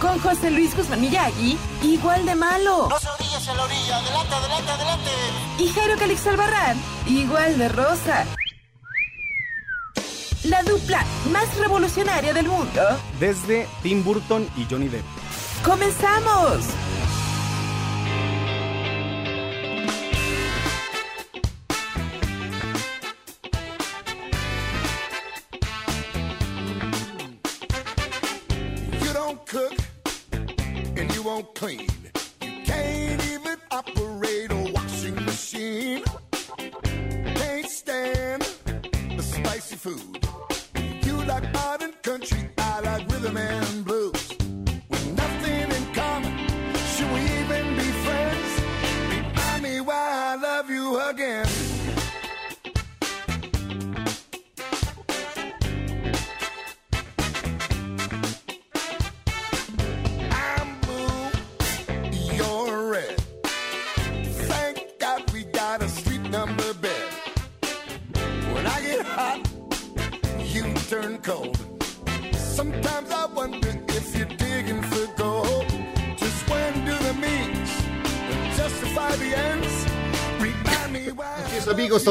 con José Luis Guzmán Miyagi, igual de malo. No se orillas a la orilla, adelante, adelante, adelante. Y Jairo Calix Albarrán, igual de rosa. La dupla más revolucionaria del mundo. desde Tim Burton y Johnny Depp. ¡Comenzamos!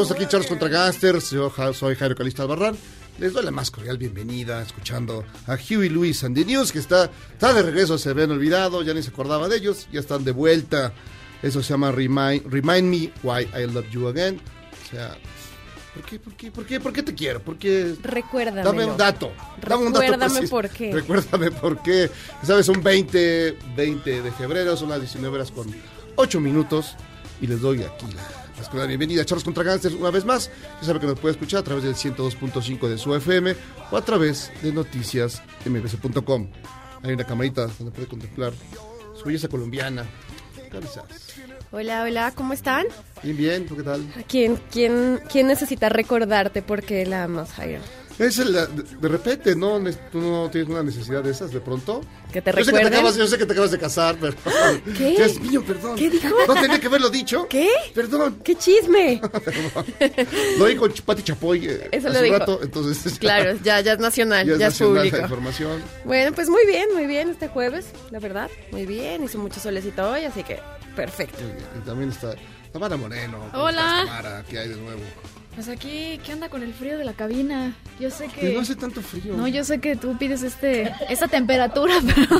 Estamos aquí Charles contra Gangsters. Yo soy Jairo Calista Albarrán. Les doy la más cordial bienvenida escuchando a Huey Lewis and the News, que está, está de regreso, se habían olvidado, ya ni se acordaba de ellos, ya están de vuelta. Eso se llama Remind, Remind Me Why I Love You Again. O sea, ¿por qué, por qué, por qué, por qué te quiero? ¿Por qué? Recuérdame. Dame un dato. Dame un dato Recuérdame preciso. por qué. Recuérdame por qué. Sabes, son 20, 20 de febrero, son las 19 horas con 8 minutos. Y les doy aquí la, más cordial bienvenida a Charlos contra Gangsters una vez más. Ya sabe que nos puede escuchar a través del 102.5 de su FM o a través de noticiasmbc.com. Hay una camarita donde puede contemplar su belleza colombiana. Hola, hola, ¿cómo están? Bien, bien, ¿tú qué tal? ¿Quién, quién, quién necesita recordarte por qué la amas, Jairo? Es el, de, repente, ¿no? ¿Tú no tienes una necesidad de esas de pronto? ¿Que te yo sé que te, acabas, yo sé que te acabas de casar, pero... ¿Qué? Dios mío, perdón. ¿Qué dijo? No tenía que haberlo dicho. ¿Qué? Perdón. ¡Qué chisme! Lo con Pati Chapoy eh, Eso hace lo un dijo. rato, entonces... Claro, ya, ya es nacional, Ya ya, es es, nacional público. información. Bueno, pues muy bien, muy bien este jueves, la verdad. Muy bien, hizo mucho solecito hoy, así que perfecto. Bien. Y también está Tamara Moreno. ¿Cómo Hola. Tamara? ¿Qué hay de nuevo? Pues aquí, ¿qué onda con el frío de la cabina? Yo sé Que no hace tanto frío. No, yo sé que tú pides este esta temperatura, pero...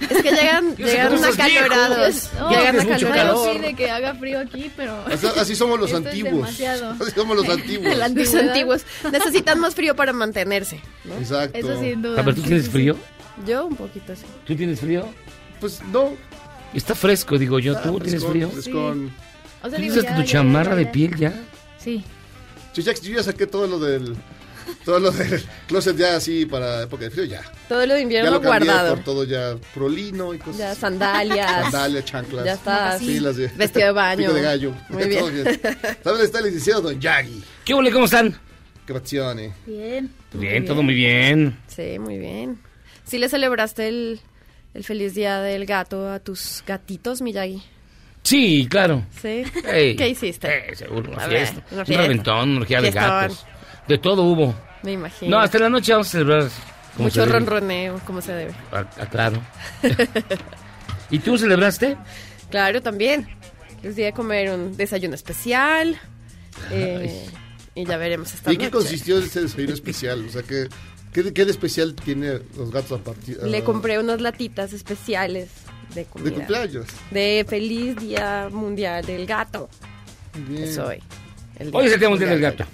Es que llegan, llegan acalorados. No, llegan acalorados. Nadie calor. pide que haga frío aquí, pero... Así, así somos los Esto es antiguos. demasiado. Así somos los antiguos. Los antiguos necesitan más frío para mantenerse. ¿no? Exacto. Eso sin duda. A ver, ¿tú tienes frío? Yo un poquito así. ¿Tú tienes frío? Pues no. Está fresco, digo yo. ¿Tú Ah, tienes frescón, frío? frescón. O sea, ¿Tú digo, ya, tu ya, chamarra ya, de piel ya? Sí. Yo ya, yo ya saqué todo lo del... Todo lo del closet ya así para época de frío, ya. Todo lo de Ya invierno lo cambié guardado. por todo ya prolino y cosas Ya sandalias. Sandalias, chanclas. Ya está. Sí, las de... Vestido de baño. Pico de gallo. Muy bien. También está el licenciado Don Yagi. ¿Qué ole? ¿Cómo están? Qué passione. Bien. Bien, todo muy bien. Sí, muy bien. ¿Sí le celebraste el, el feliz día del gato a tus gatitos, Miyagi? Sí, claro. Sí. Ey. ¿Qué hiciste? Eh, seguro, una A ver, fiesta. una Un fiesta. reventón, una orgía de gatos. De todo hubo. Me imagino. No, hasta la noche vamos a celebrar. como Mucho ronroneo, como se debe. Ah, ah, claro. ¿Y tú celebraste? Claro, también. Les di a comer un desayuno especial. eh, y ya veremos esta ¿Y qué noche. consistió ese desayuno especial? O sea, ¿qué, qué, de- qué de especial tiene los gatos a partir Le compré unas latitas especiales de comida. de cumpleaños? De feliz Día Mundial del Gato. Bien. Es hoy. el Hoy es el Día Mundial del Gato.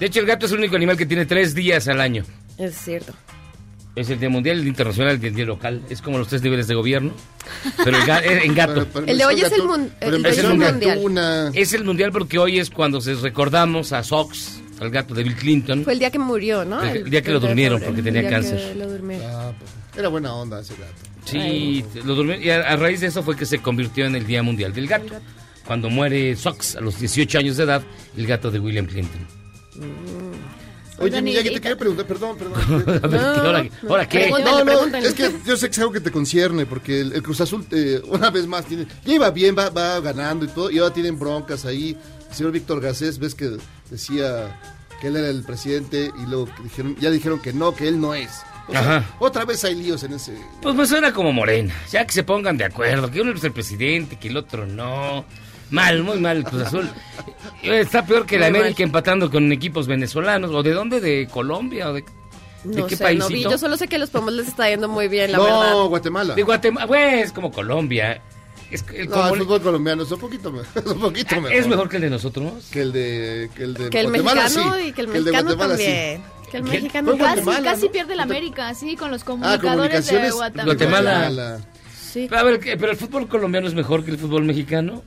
De hecho, el gato es el único animal que tiene tres días al año. Es cierto. Es el día mundial, el día internacional, el día local. Es como los tres niveles de gobierno. Pero el ga- en gato. Pero- pero El de hoy es el mun- pero el es el mundial. Gatuna. Es el mundial porque hoy es cuando se recordamos a Sox, al gato de Bill Clinton. Fue el día que murió, ¿no? El día que lo durmieron porque tenía El día que cáncer. lo durmieron. Ah, pues, era buena onda ese gato. Sí, lo durmió- y a, a raíz de eso fue que se convirtió en el Día Mundial del Gato. Cuando muere Sox a los 18 años de edad, el gato de William Clinton. Oye, Oigan, Miyagi, y- te quería preguntar, perdón, perdón. A ver, ¿qué, ahora, ahora qué? No, no, es que yo sé que es algo que te concierne, porque el, el Cruz Azul, eh, una vez más, tiene, ya iba bien, va, va ganando y todo, y ahora tienen broncas ahí. El señor Víctor Gacés, ves que decía que él era el presidente, y luego que dijeron, ya dijeron que no, que él no es. O sea, Ajá. otra vez hay líos en ese... Pues me suena como Morena. Ya que se pongan de acuerdo, que uno es el presidente, que el otro no. Mal, muy mal el Cruz Azul. Está peor que la Muy América mal. empatando con equipos venezolanos. ¿O de dónde? ¿De Colombia? ¿O de, de qué sé, no vi. Yo solo sé que a los Pumas les está yendo muy bien, la no, verdad. Guatemala. De Guatemala. Pues como Colombia. Es, que el no, como- el fútbol colombiano es un poquito, es un poquito mejor. ¿Es mejor que el de nosotros. que el de que el de Que el Guatemala, mexicano sí. y que el de mexicano Guatemala, sí. Que el mexicano Casi, Guatemala, casi ¿no? pierde la América, así, con los Ah, comunicadores de. Guatemala. Guatemala. Sí. A ver, ¿qué? ¿pero el fútbol colombiano es mejor que el fútbol mexicano?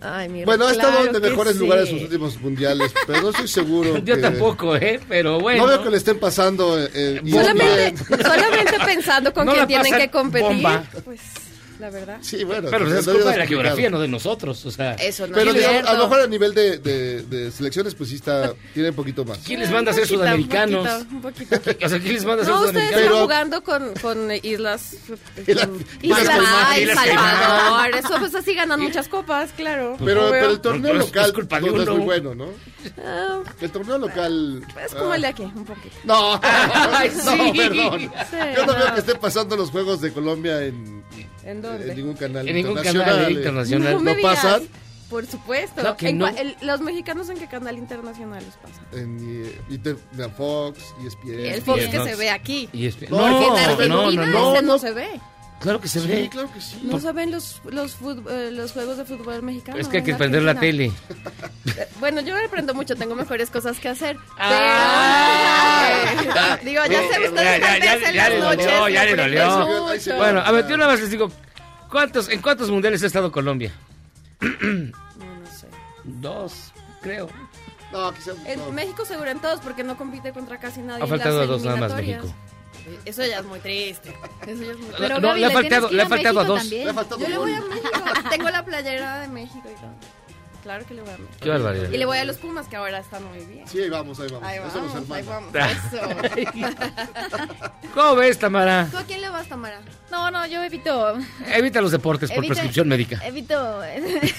Ay, mira. Bueno, ha estado claro de que mejores sí. lugares en sus últimos mundiales, pero no estoy seguro. Yo que- tampoco, ¿eh? Pero bueno. No veo que le estén pasando. eh, y Solamente, solamente pensando con No quién tienen que competir. bomba. Pues, la verdad. Sí, bueno. Pero pues, es no culpa de la geografía, no de nosotros. O sea, Eso no Pero es digamos, a lo mejor a nivel de, de, de selecciones, pues sí está, tiene un poquito más. ¿quién les manda a ser sudamericanos? Un poquito, un poquito. O sea, ¿quién les manda a ser No, ustedes sudamericanos? están Pero- jugando con, con islas. Islas- Islas Caimán. Salvador. Eso, pues así ganan muchas copas, claro. Pero, pero el torneo local es culpa de no, no es uno. muy bueno, ¿no? Ah, El torneo local. es como ah, el de aquí, un poquito. No, Ay, no, sí. perdón. Sí, Yo no veo no. que esté pasando los juegos de Colombia en, ¿En dónde? en ningún canal En ningún internacional. canal eh. internacional. No me ¿No digas. pasan? Por supuesto. Claro que En no. el- los mexicanos en qué canal internacional los pasan. En eh, Inter- de Fox, ESPN. El Fox bien, que se ve aquí. Y es- No, No, Porque en no, Argentina no, no, no. ese no se ve. Claro que se Sí, ve. claro que sí. No se ven los, los, eh, los juegos de fútbol mexicano. Es que hay que en prender la tele. Bueno, yo aprendo mucho, tengo mejores cosas que hacer. Ah. Pero, digo, ya sé, Ya, ustedes ya, ya, en ya las le dolió, ya le dolió. Bueno, a ver, yo una vez les digo, ¿cuántos, ¿en cuántos mundiales ha estado Colombia? No, no sé. Dos, creo. No, quizás. En. México seguro en todos porque no compite contra casi nadie Ha en faltado las a dos nada más. México. Eso ya es muy triste. Eso ya es muy triste. Pero No, Gaby, le ha le, faltado- le a dos. también. Le ha faltado Yo le voy a México. Tengo la playera de México y todo. Claro que le voy a México. Qué barbaridad. Y le voy a los Pumas que ahora están muy bien. Sí, ahí vamos, ahí vamos. Ahí Eso nos vamos, ahí vamos. Eso. ¿Cómo ves, Tamara? ¿Tú a quién le vas, Tamara? No, no, yo evito. Evita los deportes por evito- prescripción médica. Evito.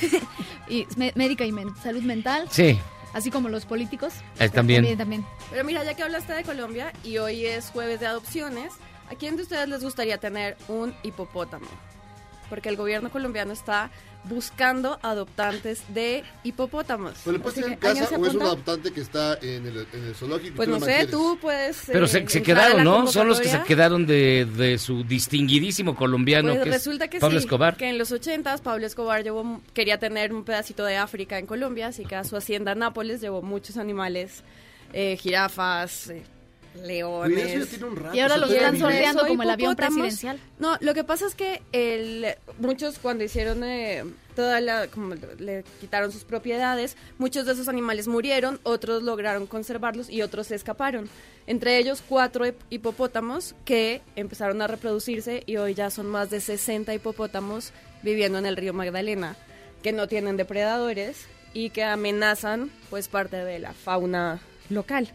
y médica y men- salud mental, Sí, así como los políticos. Eh, también. También, también. Pero mira, ya que hablaste de Colombia y hoy es jueves de adopciones, ¿a quién de ustedes les gustaría tener un hipopótamo? Porque el gobierno colombiano está buscando adoptantes de hipopótamos. ¿Pero le puedes tener en que, ¿alguien casa o es un adoptante que está en el, en el zoológico? Pues no sé, mantienes? tú puedes. pero eh, se, quedaron, ¿no? Son los que se quedaron de, de su distinguidísimo colombiano, Pues que es resulta que Pablo sí, Escobar. que en los 80 Pablo Escobar llevó, quería tener un pedacito de África en Colombia, así que a su hacienda Nápoles llevó muchos animales, eh, jirafas, eh, leones. Oye, eso ya tiene un rato, Y ahora los están sorteando como el avión presidencial. No, lo que pasa es que el, muchos cuando hicieron eh, toda la, como le quitaron sus propiedades, muchos de esos animales murieron, otros lograron conservarlos y otros se escaparon. Entre ellos cuatro hip- hipopótamos que empezaron a reproducirse y hoy ya son más de 60 hipopótamos viviendo en el río Magdalena, que no tienen depredadores y que amenazan pues parte de la fauna local.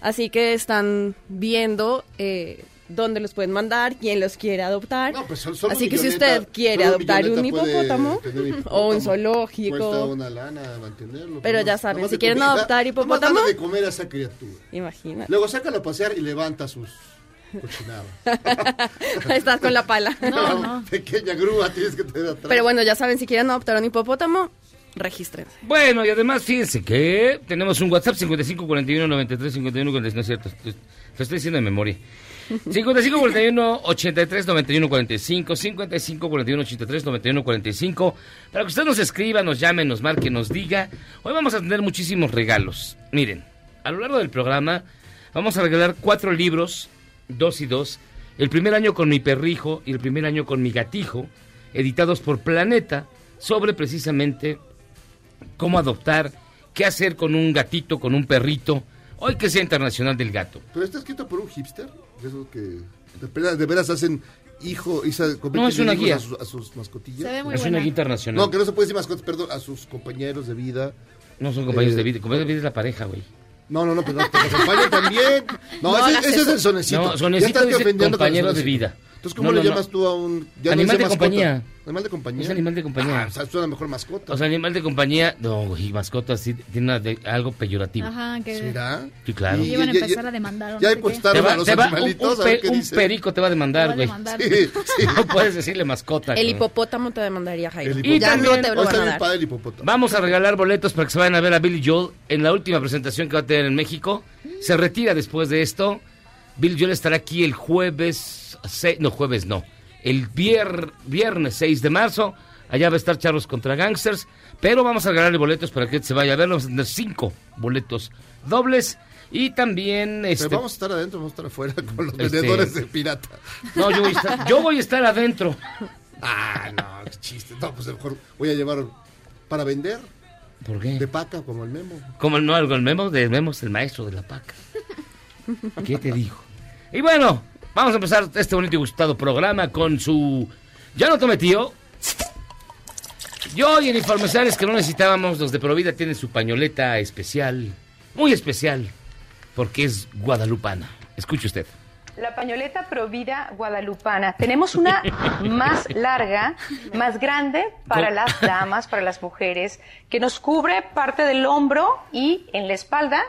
Así que están viendo eh, dónde los pueden mandar, quién los quiere adoptar. No, pues, solo Así que si usted quiere adoptar un hipopótamo o un zoológico, Cuesta una lana mantenerlo. Pero nomás- ya saben, si quieren comida- adoptar hipopótamo- de comer a esa criatura. imagínate. Luego sácalo a pasear y levanta sus cochinadas. Estás con la pala. No, no. Pequeña grúa tienes que tener atrás. Pero bueno, ya saben, si quieren adoptar un hipopótamo, regístrense. Bueno, y además, fíjense que tenemos un WhatsApp 55 41 93 51 46, no es cierto, lo estoy diciendo de memoria. 55 41 83 91 45, 55 41 83 91 45, para que usted nos escriba, nos llame, nos marque, nos diga. Hoy vamos a tener muchísimos regalos. Miren, a lo largo del programa vamos a regalar cuatro libros, dos y dos. El primer año con mi perrijo y el primer año con mi gatijo, editados por Planeta, sobre precisamente cómo adoptar, qué hacer con un gatito, con un perrito, hoy que sea Internacional del Gato. Pero está escrito por un hipster. De esos que de veras, de veras hacen hijo y se No, es una guía. A, sus, a sus mascotillas. Se ve muy es una guía internacional. No, que no se puede decir mascotas, perdón, a sus compañeros de vida. No son compañeros Eh, de vida. Compañeros de vida es la pareja, güey. No, no, no, pero te acompañan también. No, No ese, ese es eso. el sonecito. No, Ya sonecito estás dice ofendiendo con el compañero de vida. Entonces, ¿cómo No, le llamas no. tú a un... ya Animal de mascota. compañía. Animal de compañía. Es animal de compañía. Ah, o sea, es una mejor mascota. O sea, animal de compañía, no, y mascota sí tiene una de- algo peyorativo. Ajá, que ¿Será? Sí, claro. Y- iban a empezar a demandar. Ya va- a los te va- un- animalitos, un, a ver pe- qué un dice. perico te va a demandar, güey. demandar. Sí, sí. No puedes decirle mascota. El hipopótamo te demandaría, Jairo. El Y ya también- no te lo van a bien dar. padre el hipopótamo. Vamos a regalar boletos para que se vayan a ver a Billy Joel en la última presentación que va a tener en México. Se retira después de esto. Billy Joel estará aquí el jueves, no jueves no, el vier- viernes 6 de marzo. Allá va a estar Charlos contra Gangsters. Pero vamos a regalarle boletos para que se vaya a ver. Vamos a tener cinco boletos dobles. Y también... Pero Este, vamos a estar adentro, vamos a estar afuera con los Este- vendedores de pirata. no, yo voy, a estar, yo voy a estar adentro. Ah, no, qué chiste. No, pues mejor voy a llevar para vender ¿Por qué? de paca como el memo. Como no, algo, el memo de Memo es el maestro de la paca. ¿Qué te digo? Y bueno, vamos a empezar este bonito y gustado programa con su... Ya no tome tío. Y hoy en Informesales que no necesitábamos, los de Provida tienen su pañoleta especial, muy especial, porque es guadalupana. Escuche usted. La pañoleta Provida Guadalupana. Tenemos una más larga, más grande para las damas, para las mujeres, que nos cubre parte del hombro y en la espalda.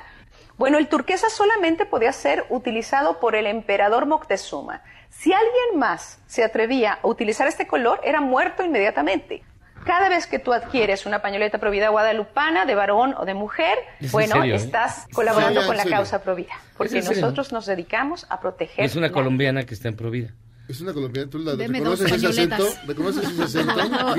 Bueno, el turquesa solamente podía ser utilizado por el emperador Moctezuma. Si alguien más se atrevía a utilizar este color, era muerto inmediatamente. Cada vez que tú adquieres una pañoleta Provida Guadalupana, de varón o de mujer, Es bueno, serio, ¿eh? estás colaborando Sí, con la serio. causa Provida. Porque nosotros nos dedicamos a proteger. Es una la colombiana que está en Provida. Es una colombiana, ¿tú la reconoces ese acento? ¿Reconoces ese acento?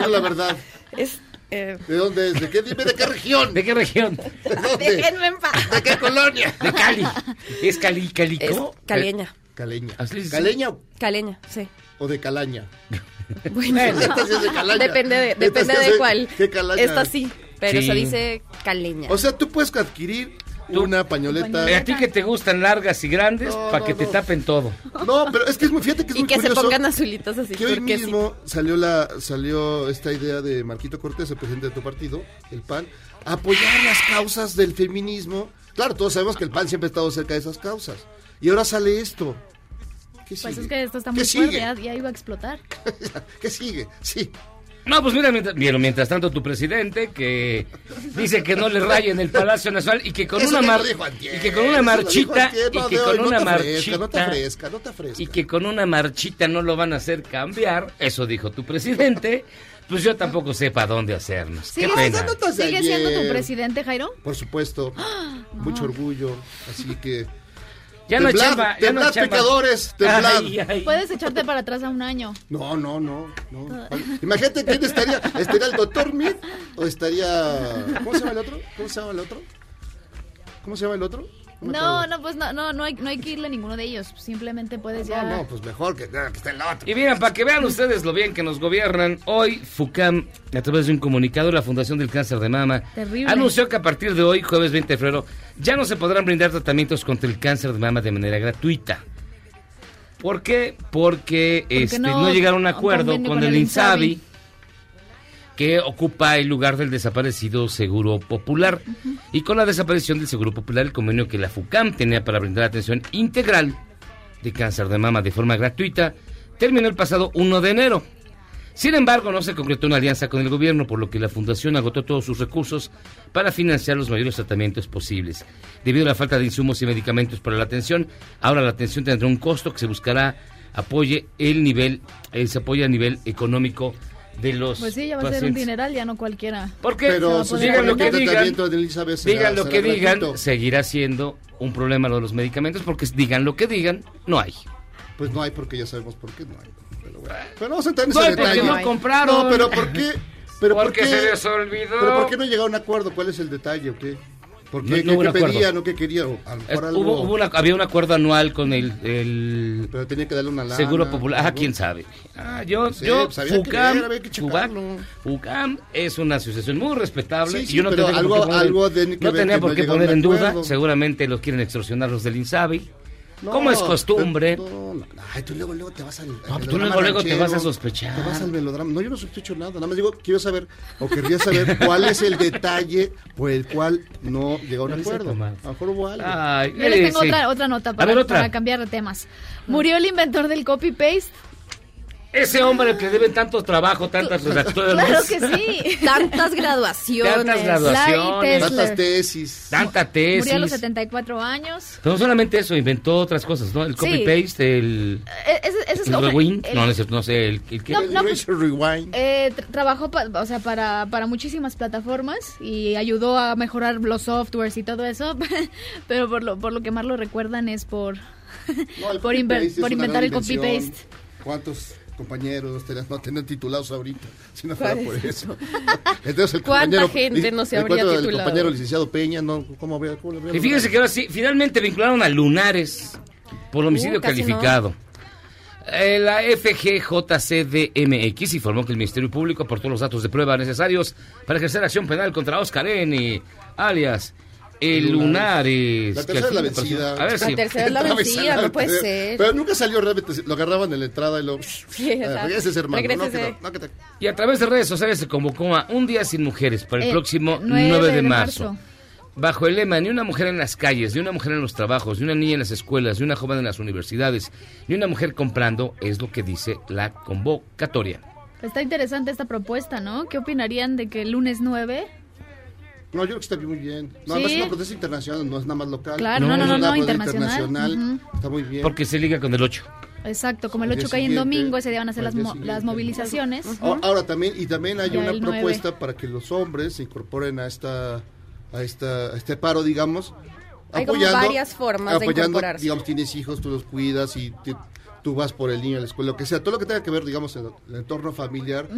La verdad. Es, eh, ¿De dónde es? ¿De qué? Dime de qué región. ¿De qué región? ¿De dónde? déjenme en paz. ¿De qué colonia? De Cali. ¿Es Cali, Cali? Es caleña. Caleña. Dicen. ¿Caleña o- Caleña, sí. o de calaña? Bueno, Esta sí es de calaña. depende de, depende de cuál. ¿Qué calaña? Esta sí, pero Sí. se dice caleña. O sea, tú puedes adquirir una pañoleta. A ti que te gustan largas y grandes, No, para no, que te tapen todo. No, pero es que es muy, fíjate que es y muy que se pongan azulitos así. que hoy mismo salió la salió esta idea de Marquito Cortés, el presidente de tu partido, el PAN, apoyar las causas del feminismo. Claro, todos sabemos que el PAN siempre ha estado cerca de esas causas. Y ahora sale esto. ¿Qué Pues sigue? es que esto está ¿Qué muy fuerte, ya, ya iba a explotar. ¿Qué sigue? Sí. No, pues mira, mientras, mira, mientras tanto tu presidente que dice que no le rayen el Palacio Nacional y que con Eso una mar- antier, y que con una marchita antier, y no, que con no una te fresca, no te marchita fresca, no te fresca. y que con una marchita no lo van a hacer cambiar, eso dijo tu presidente, pues yo tampoco sé para dónde hacernos. Qué ¿Sigue, pena. notas de ¿Sigue siendo tu presidente, Jairo? Por supuesto. Mucho orgullo. Así que. Ya no chamba, ya no hay temblad, chamba. pecadores, temblad. Ay, ay. Puedes echarte para atrás a un año. No, no, no, no. Imagínate quién estaría. ¿Estaría el doctor Mead o estaría. ¿Cómo se llama el otro? ¿Cómo se llama el otro? ¿Cómo se llama el otro? No, no, pues no, no, no hay, no hay que irle a ninguno de ellos. Simplemente puedes ya. No, no, pues mejor que, que esté el otro. Y miren, para que vean ustedes lo bien que nos gobiernan, hoy FUCAM, a través de un comunicado, la Fundación del Cáncer de Mama, Terrible. anunció que a partir de hoy, jueves 20 de febrero, ya no se podrán brindar tratamientos contra el cáncer de mama de manera gratuita. ¿Por qué? Porque, este, no, no llegaron a un acuerdo con, con el el INSABI, INSABI. Que ocupa el lugar del desaparecido Seguro Popular. Y con la desaparición del Seguro Popular, el convenio que la FUCAM tenía para brindar atención integral de cáncer de mama de forma gratuita terminó el pasado 1 de enero. Sin embargo, no se concretó una alianza con el gobierno, por lo que la fundación agotó todos sus recursos para financiar los mayores tratamientos posibles. Debido a la falta de insumos y medicamentos para la atención, ahora la atención tendrá un costo que se buscará apoye el nivel, eh, se apoya a nivel económico de los Pues sí, ya va a ser un dineral, ya no cualquiera. Porque Pero se digan lo que el digan, tratamiento de Elizabeth será- digan lo que digan, gratuito. seguirá siendo un problema lo de los medicamentos, porque digan lo que digan, no hay. Pues no hay porque ya sabemos por qué no hay. Pero, bueno. Pero vamos a entrar en No ese detalle. no compraron. No, pero ¿por qué? Pero ¿por Porque qué? se les olvidó. ¿Pero por qué no llegaron a un acuerdo? ¿Cuál es el detalle o qué? ¿Por No- no ¿Qué- hubo un qué acuerdo. pedía? ¿No quería? O a lo Es- mejor algo- hubo, hubo una- había un acuerdo anual con el, el Pero tenía que darle una lana. Seguro Popular. Ah, quién sabe. Ah, yo, yo, pues que FUCAM, que. FUCAM, FUCAM es una asociación muy respetable. Sí, y yo no tenía algo- por qué poner, algo que no ver tenía que por no qué llegaron poner en duda. Seguramente los quieren extorsionar los del INSABI. No, como es costumbre. pero no, no, ay, tú luego, luego te vas al. al pues tú luego, luego te vas a sospechar. Te vas al melodrama. No, yo no sospecho nada. Nada más digo, quiero saber, o querría saber cuál es el detalle por el cual no llegó a un No acuerdo. A lo mejor hubo algo. Ay, Yo les tengo sí. otra, otra nota para, ver, otra. para cambiar de temas. Murió el inventor del copy-paste. Ese hombre que deben tanto trabajo, tantas redactoras. Claro que sí. Tantas graduaciones. Tantas graduaciones. Tantas tesis. Tanta tesis. Murió a los 74 años. Pero no solamente eso, inventó otras cosas, ¿no? El Sí. copy-paste, el... Eh, Ese, ese es el rewind. el- No, no, sé, no sé, el, el que... No, El no, Razor Rewind. Eh, tra- trabajó pa- o sea, para, para muchísimas plataformas y ayudó a mejorar los softwares y todo eso, pero por lo, por lo que más lo recuerdan es por, por, inver- por inventar el copy-paste. ¿Cuántos compañeros tenían- no tenían titulados ahorita? Si no fuera Por eso. Entonces el ¿Cuánta compañero, gente no se el habría titulado? compañero licenciado Peña, no, ¿cómo habría? cómo habría Y fíjense que ahora sí, finalmente vincularon a Lunares por homicidio Uh, calificado. Eh, la FGJCDMX informó que el Ministerio Público aportó los datos de prueba necesarios para ejercer acción penal contra Oscar N., alias el Lunares. La tercera es la vencida. A ver La si... tercera es la vencida, no puede ser. Pero nunca salió realmente, lo agarraban en la entrada y lo... Sí, Eh, exacto. regrésese, hermano. No, que Regrésese. no, no, que te- Y a través de redes sociales se convocó a Un Día Sin Mujeres para el Eh, próximo 9 9, de, de marzo. marzo. Bajo el lema, ni una mujer en las calles, ni una mujer en los trabajos, ni una niña en las escuelas, ni una joven en las universidades, ni una mujer comprando, es lo que dice la convocatoria. Está interesante esta propuesta, ¿no? ¿Qué opinarían de que el lunes 9? No, yo creo que está muy bien. No, Sí. además es una protesta internacional, no es nada más local. Claro, no, no, Es no, una no, protesta internacional. Ujú. Está muy bien. Porque se liga con el 8. Exacto, como el Al día 8 cae en domingo, ese día van a ser al las, mo- las movilizaciones. Ahora, ahora también, y también hay Ya una propuesta para que los hombres se incorporen a esta, a esta, a este paro, digamos. Hay como varias formas de apoyando, incorporarse. digamos, tienes hijos, tú los cuidas y te- tú vas por el niño a la escuela, lo que sea, todo lo que tenga que ver, digamos, en el entorno familiar,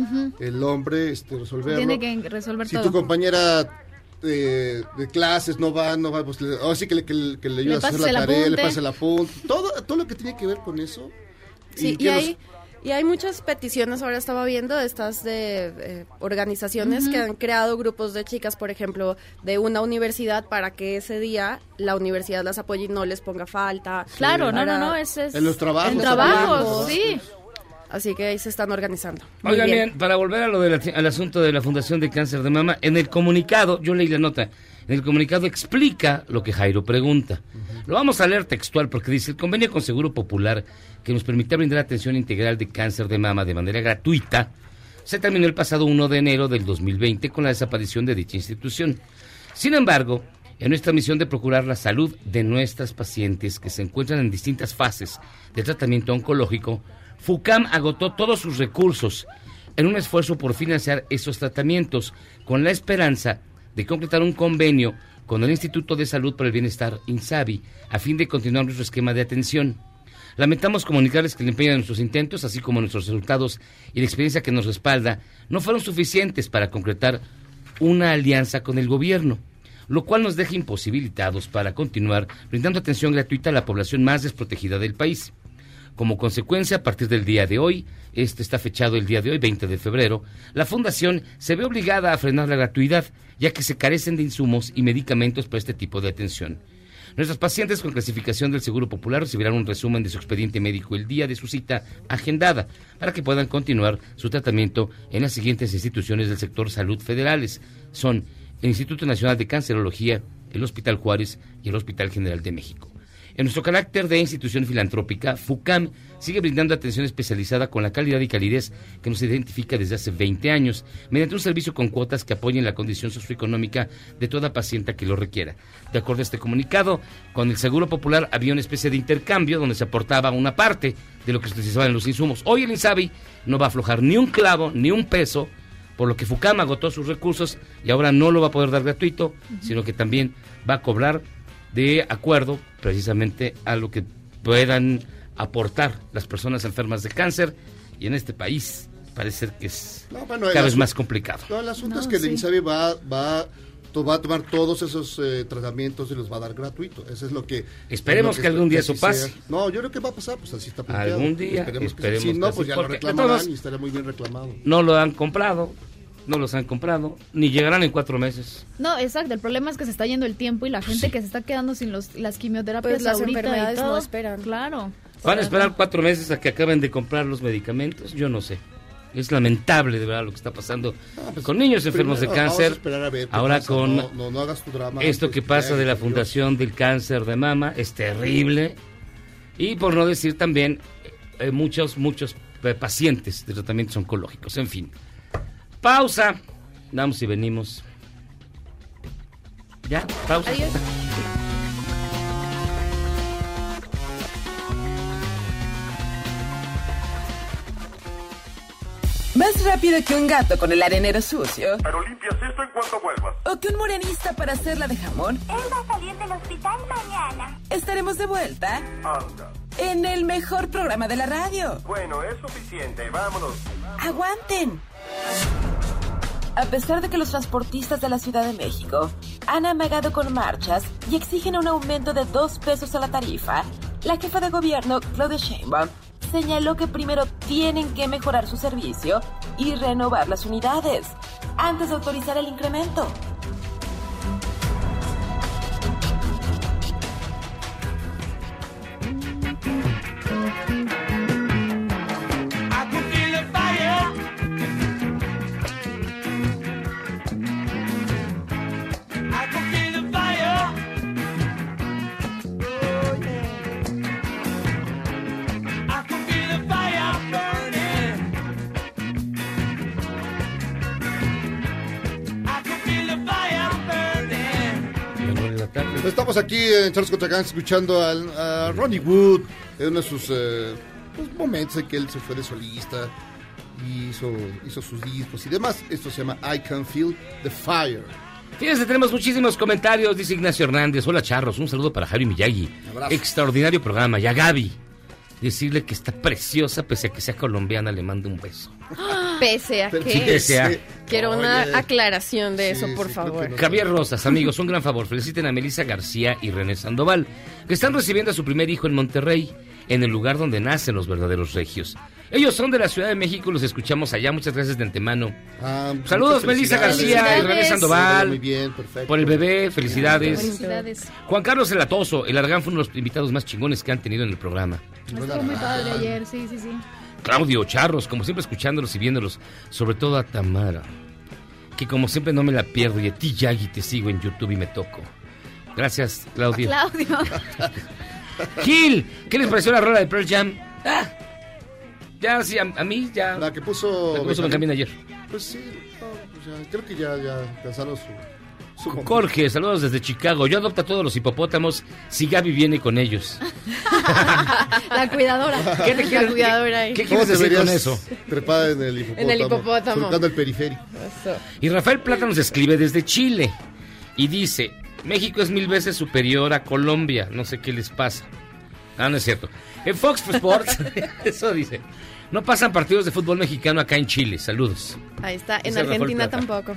el hombre, este, resolverlo. Tiene que resolver si todo. tu compañera eh, de clases no va, no va, pues le, ahora sí que le, que le, que le Le ayudas a hacer la tarea, le pasas el apunte, todo, todo lo que tiene que ver con eso. Sí, y, los- hay, y hay muchas peticiones, ahora estaba viendo, estas de eh, organizaciones que han creado grupos de chicas, por ejemplo, de una universidad para que ese día la universidad las apoye y no les ponga falta. Claro, no, no, no, ese es... En los trabajos En trabajos, en sí. Así que ahí se están organizando. Muy Oigan, bien. bien, para volver a lo del asunto de la Fundación de Cáncer de Mama, en el comunicado, yo leí la nota, en el comunicado explica lo que Jairo pregunta. Lo vamos a leer textual porque dice, el convenio con Seguro Popular que nos permite brindar atención integral de cáncer de mama de manera gratuita, se terminó el pasado 1 de enero del 2020 con la desaparición de dicha institución. Sin embargo, en nuestra misión de procurar la salud de nuestras pacientes que se encuentran en distintas fases de tratamiento oncológico, FUCAM agotó todos sus recursos en un esfuerzo por financiar esos tratamientos, con la esperanza de concretar un convenio con el Instituto de Salud para el Bienestar, INSABI, a fin de continuar nuestro esquema de atención. Lamentamos comunicarles que el empeño de nuestros intentos, así como nuestros resultados y la experiencia que nos respalda, no fueron suficientes para concretar una alianza con el gobierno, lo cual nos deja imposibilitados para continuar brindando atención gratuita a la población más desprotegida del país. Como consecuencia, a partir del día de hoy, este está fechado el día de hoy, 20 de febrero, la Fundación se ve obligada a frenar la gratuidad, ya que se carecen de insumos y medicamentos para este tipo de atención. Nuestros pacientes con clasificación del Seguro Popular recibirán un resumen de su expediente médico el día de su cita agendada para que puedan continuar su tratamiento en las siguientes instituciones del sector salud federales. Son el Instituto Nacional de Cancerología, el Hospital Juárez y el Hospital General de México. En nuestro carácter de institución filantrópica, FUCAM sigue brindando atención especializada con la calidad y calidez que nos identifica desde hace 20 años, mediante un servicio con cuotas que apoyen la condición socioeconómica de toda paciente que lo requiera. De acuerdo a este comunicado, con el Seguro Popular había una especie de intercambio donde se aportaba una parte de lo que se utilizaban en los insumos. Hoy el INSABI no va a aflojar ni un clavo, ni un peso, por lo que FUCAM agotó sus recursos y ahora no lo va a poder dar gratuito, sino que también va a cobrar de acuerdo precisamente a lo que puedan aportar las personas enfermas de cáncer y en este país parece ser que es No, bueno, el cada vez más complicado. No, el asunto No, es que el sí. INSABI va, va to- va a tomar todos esos eh, tratamientos y los va a dar gratuito. Eso es lo que... Esperemos lo que algún día eso pase. sea. No, yo creo que va a pasar, pues así está planteado. Algún día, Esperemos, que Si no, pues ya lo reclamarán todos- y estará muy bien reclamado. No lo han comprado, no los han comprado, ni llegarán en cuatro meses. No, exacto. El problema es que se está yendo el tiempo y la gente que se está quedando sin los, las quimioterapias Pues las ahorita y enfermedades no esperan. Claro. ¿Van a esperar cuatro meses a que acaben de comprar los medicamentos? Yo no sé. Es lamentable de verdad lo que está pasando pues, con niños enfermos de primero vamos a cáncer. esperar a ver qué Ahora pasa. con No, no, no hagas tu drama esto que que pasa de la. Fundación del Cáncer de Mama es terrible. Y por no decir también eh, muchos, muchos eh, pacientes de tratamientos oncológicos. En fin. Pausa. Vamos y venimos. ¿Ya? Pausa. Adiós. Más rápido que un gato con el arenero sucio. Pero limpias esto en cuanto vuelvas. O que un morenista para hacerla de jamón. Él va a salir del hospital mañana. Estaremos de vuelta Anda. en el mejor programa de la radio. Bueno, es suficiente. Vámonos. ¡Aguanten! A pesar de que los transportistas de la Ciudad de México han amagado con marchas y exigen un aumento de dos pesos a la tarifa, la jefa de gobierno, Claudia Sheinbaum, señaló que primero tienen que mejorar su servicio y renovar las unidades antes de autorizar el incremento. Estamos aquí en Charles contra Gangsters escuchando al- a, Ronnie Wood en uno de sus eh, pues, momentos en que él se fue de solista y hizo, hizo sus discos y demás. Esto se llama I Can Feel the Fire. Fíjense, tenemos muchísimos comentarios, dice Ignacio Hernández. Hola, charros. Un saludo para Javi Miyagi. Extraordinario programa. Y a Gaby. Decirle que está preciosa, pese a que sea colombiana, le mando un beso. Pese a que... pese a- Quiero una Oye. aclaración de eso, por sí, favor. Javier Rosas, amigos, un gran favor. Feliciten a Melissa García y René Sandoval, que están recibiendo a su primer hijo en Monterrey, en el lugar donde nacen los verdaderos regios. Ellos son de la Ciudad de México, los escuchamos allá. Muchas gracias de antemano. Ah, Saludos, Melissa. García y René. Sandoval. Muy bien, perfecto. Por el bebé, felicidades. Felicidades. Juan Carlos El Atoso, el Argán fue uno de los invitados más chingones que han tenido en el programa. Estuvo muy padre ayer, sí, sí, sí. Claudio Charros, como siempre escuchándolos y viéndolos, sobre todo a Tamara, que como siempre no me la pierdo y a ti Yagi te sigo en YouTube y me toco. Gracias, Claudio. Claudio. Gil, ¿qué les pareció la rola de Pearl Jam? Ah, ya, sí, a, a mí ya. La que puso, La que puso Benjamín ayer. Pues sí, no, pues ya, creo que ya, ya alcanzaron su. Jorge, saludos desde Chicago. Yo adopto a todos los hipopótamos si Gaby viene con ellos. La cuidadora. ¿Qué te La quieres- cuidadora ahí. ¿Qué ¿Cómo quieres te decir con eso? trepada en el hipopótamo? En el hipopótamo. El periférico. Eso. Y Rafael Plata nos escribe desde Chile y dice, México es mil veces superior a Colombia, no sé qué les pasa. Ah, no es cierto. En Fox Sports, eso dice, no pasan partidos de fútbol mexicano acá en Chile, saludos. Ahí está. En Argentina tampoco.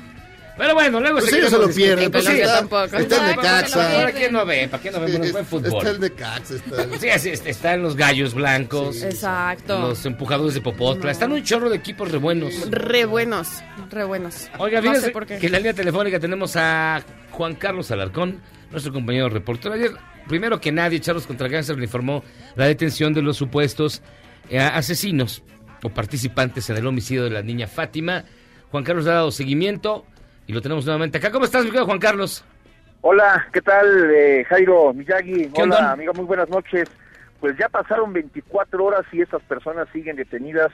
Pero bueno, luego Pues ellos se lo pierden. En Pues sí, está, tampoco. está el Necaxa. ¿Para qué no ve? ¿Para qué no vemos buen Está fútbol? el Necaxa. Está Sí, están los gallos blancos, Exacto. los empujadores de Popotla, están un chorro de equipos re buenos. Re buenos. Re buenos. Oiga, no fíjense sé por qué. que en la línea telefónica tenemos a Juan Carlos Alarcón, nuestro compañero reportero. Ayer, primero que nadie, Charlos contra Cáncer le informó la detención de los supuestos asesinos o participantes en el homicidio de la niña Fátima. Juan Carlos ha dado seguimiento y lo tenemos nuevamente acá. ¿Cómo estás, mi querido Juan Carlos? Hola, ¿qué tal, eh, Jairo Miyagi? ¿Qué onda? Hola, amiga, muy buenas noches. Pues ya pasaron 24 horas y estas personas siguen detenidas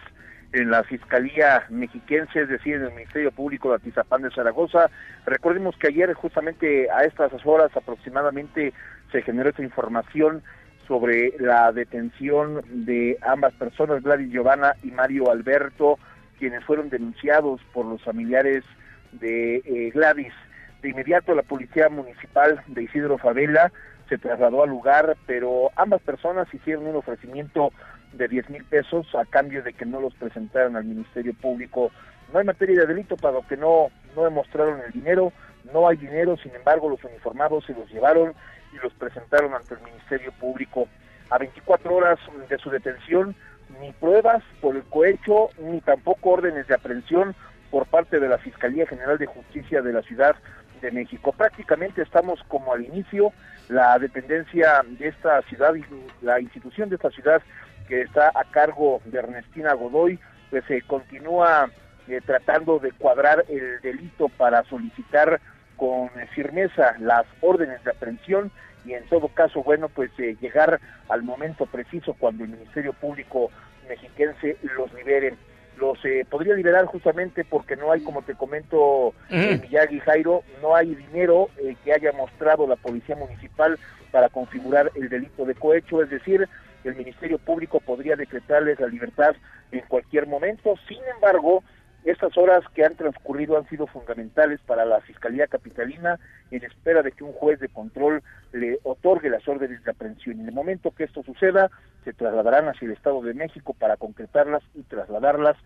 en la Fiscalía Mexiquense, es decir, en el Ministerio Público de Atizapán de Zaragoza. Recordemos que ayer, justamente a estas horas aproximadamente, se generó esta información sobre la detención de ambas personas, Gladys Giovanna y Mario Alberto, quienes fueron denunciados por los familiares de eh, Gladys. De inmediato la Policía Municipal de Isidro Favela se trasladó al lugar, pero ambas personas hicieron un ofrecimiento de 10 mil pesos a cambio de que no los presentaran al Ministerio Público. No hay materia de delito, para lo que no no demostraron el dinero, no hay dinero, sin embargo los uniformados se los llevaron y los presentaron ante el Ministerio Público. A 24 horas de su detención, ni pruebas por el cohecho, ni tampoco órdenes de aprehensión por parte de la Fiscalía General de Justicia de la Ciudad de México. Prácticamente estamos como al inicio, la dependencia de esta ciudad, la institución de esta ciudad que está a cargo de Ernestina Godoy, pues se continúa eh, tratando de cuadrar el delito para solicitar con firmeza las órdenes de aprehensión y en todo caso, bueno, pues eh, llegar al momento preciso cuando el Ministerio Público mexiquense los liberen. Los eh, podría liberar justamente porque no hay, como te comento, eh, Miyagi Jairo, no hay dinero eh, que haya mostrado la Policía Municipal para configurar el delito de cohecho, es decir, el Ministerio Público podría decretarles la libertad en cualquier momento. Sin embargo, estas horas que han transcurrido han sido fundamentales para la Fiscalía Capitalina en espera de que un juez de control le otorgue las órdenes de aprehensión. En el momento que esto suceda, se trasladarán hacia el Estado de México para concretarlas y trasladarlas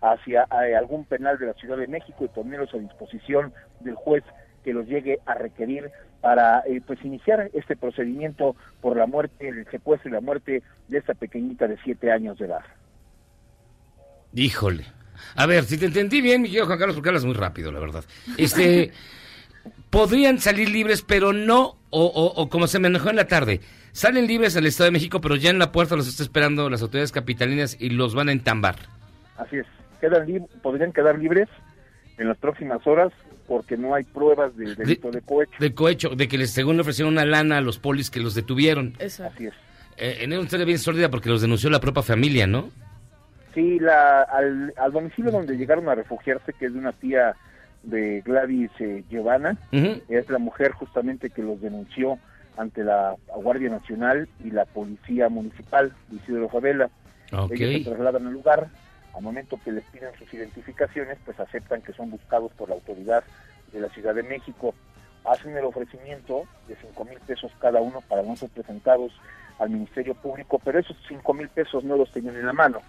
hacia eh, algún penal de la Ciudad de México y ponerlos a disposición del juez que los llegue a requerir para eh, pues iniciar este procedimiento por la muerte, el secuestro y la muerte de esta pequeñita de siete años de edad. Híjole. A ver, si te entendí bien, mi querido Juan Carlos, porque hablas muy rápido, la verdad. Este, podrían salir libres, pero no, o, o, o como se me enojó en la tarde, salen libres al Estado de México, pero ya en la puerta los está esperando las autoridades capitalinas y los van a entambar. Así es, quedan lib- podrían quedar libres en las próximas horas porque no hay pruebas del delito de, cohecho. De cohecho, de que les, según le ofrecieron una lana a los polis que los detuvieron. Así es. Eh, en una historia bien sórdida porque los denunció la propia familia, ¿no? Sí, la, al, al domicilio donde llegaron a refugiarse, que es de una tía de Gladys eh, Giovanna, es la mujer justamente que los denunció ante la Guardia Nacional y la Policía Municipal de Isidro Favela. Ok. Ellos se trasladan al lugar, al momento que les piden sus identificaciones, pues aceptan que son buscados por la autoridad de la Ciudad de México. Hacen el ofrecimiento de cinco mil pesos cada uno para no ser presentados al Ministerio Público, pero esos cinco mil pesos no los tenían en la mano.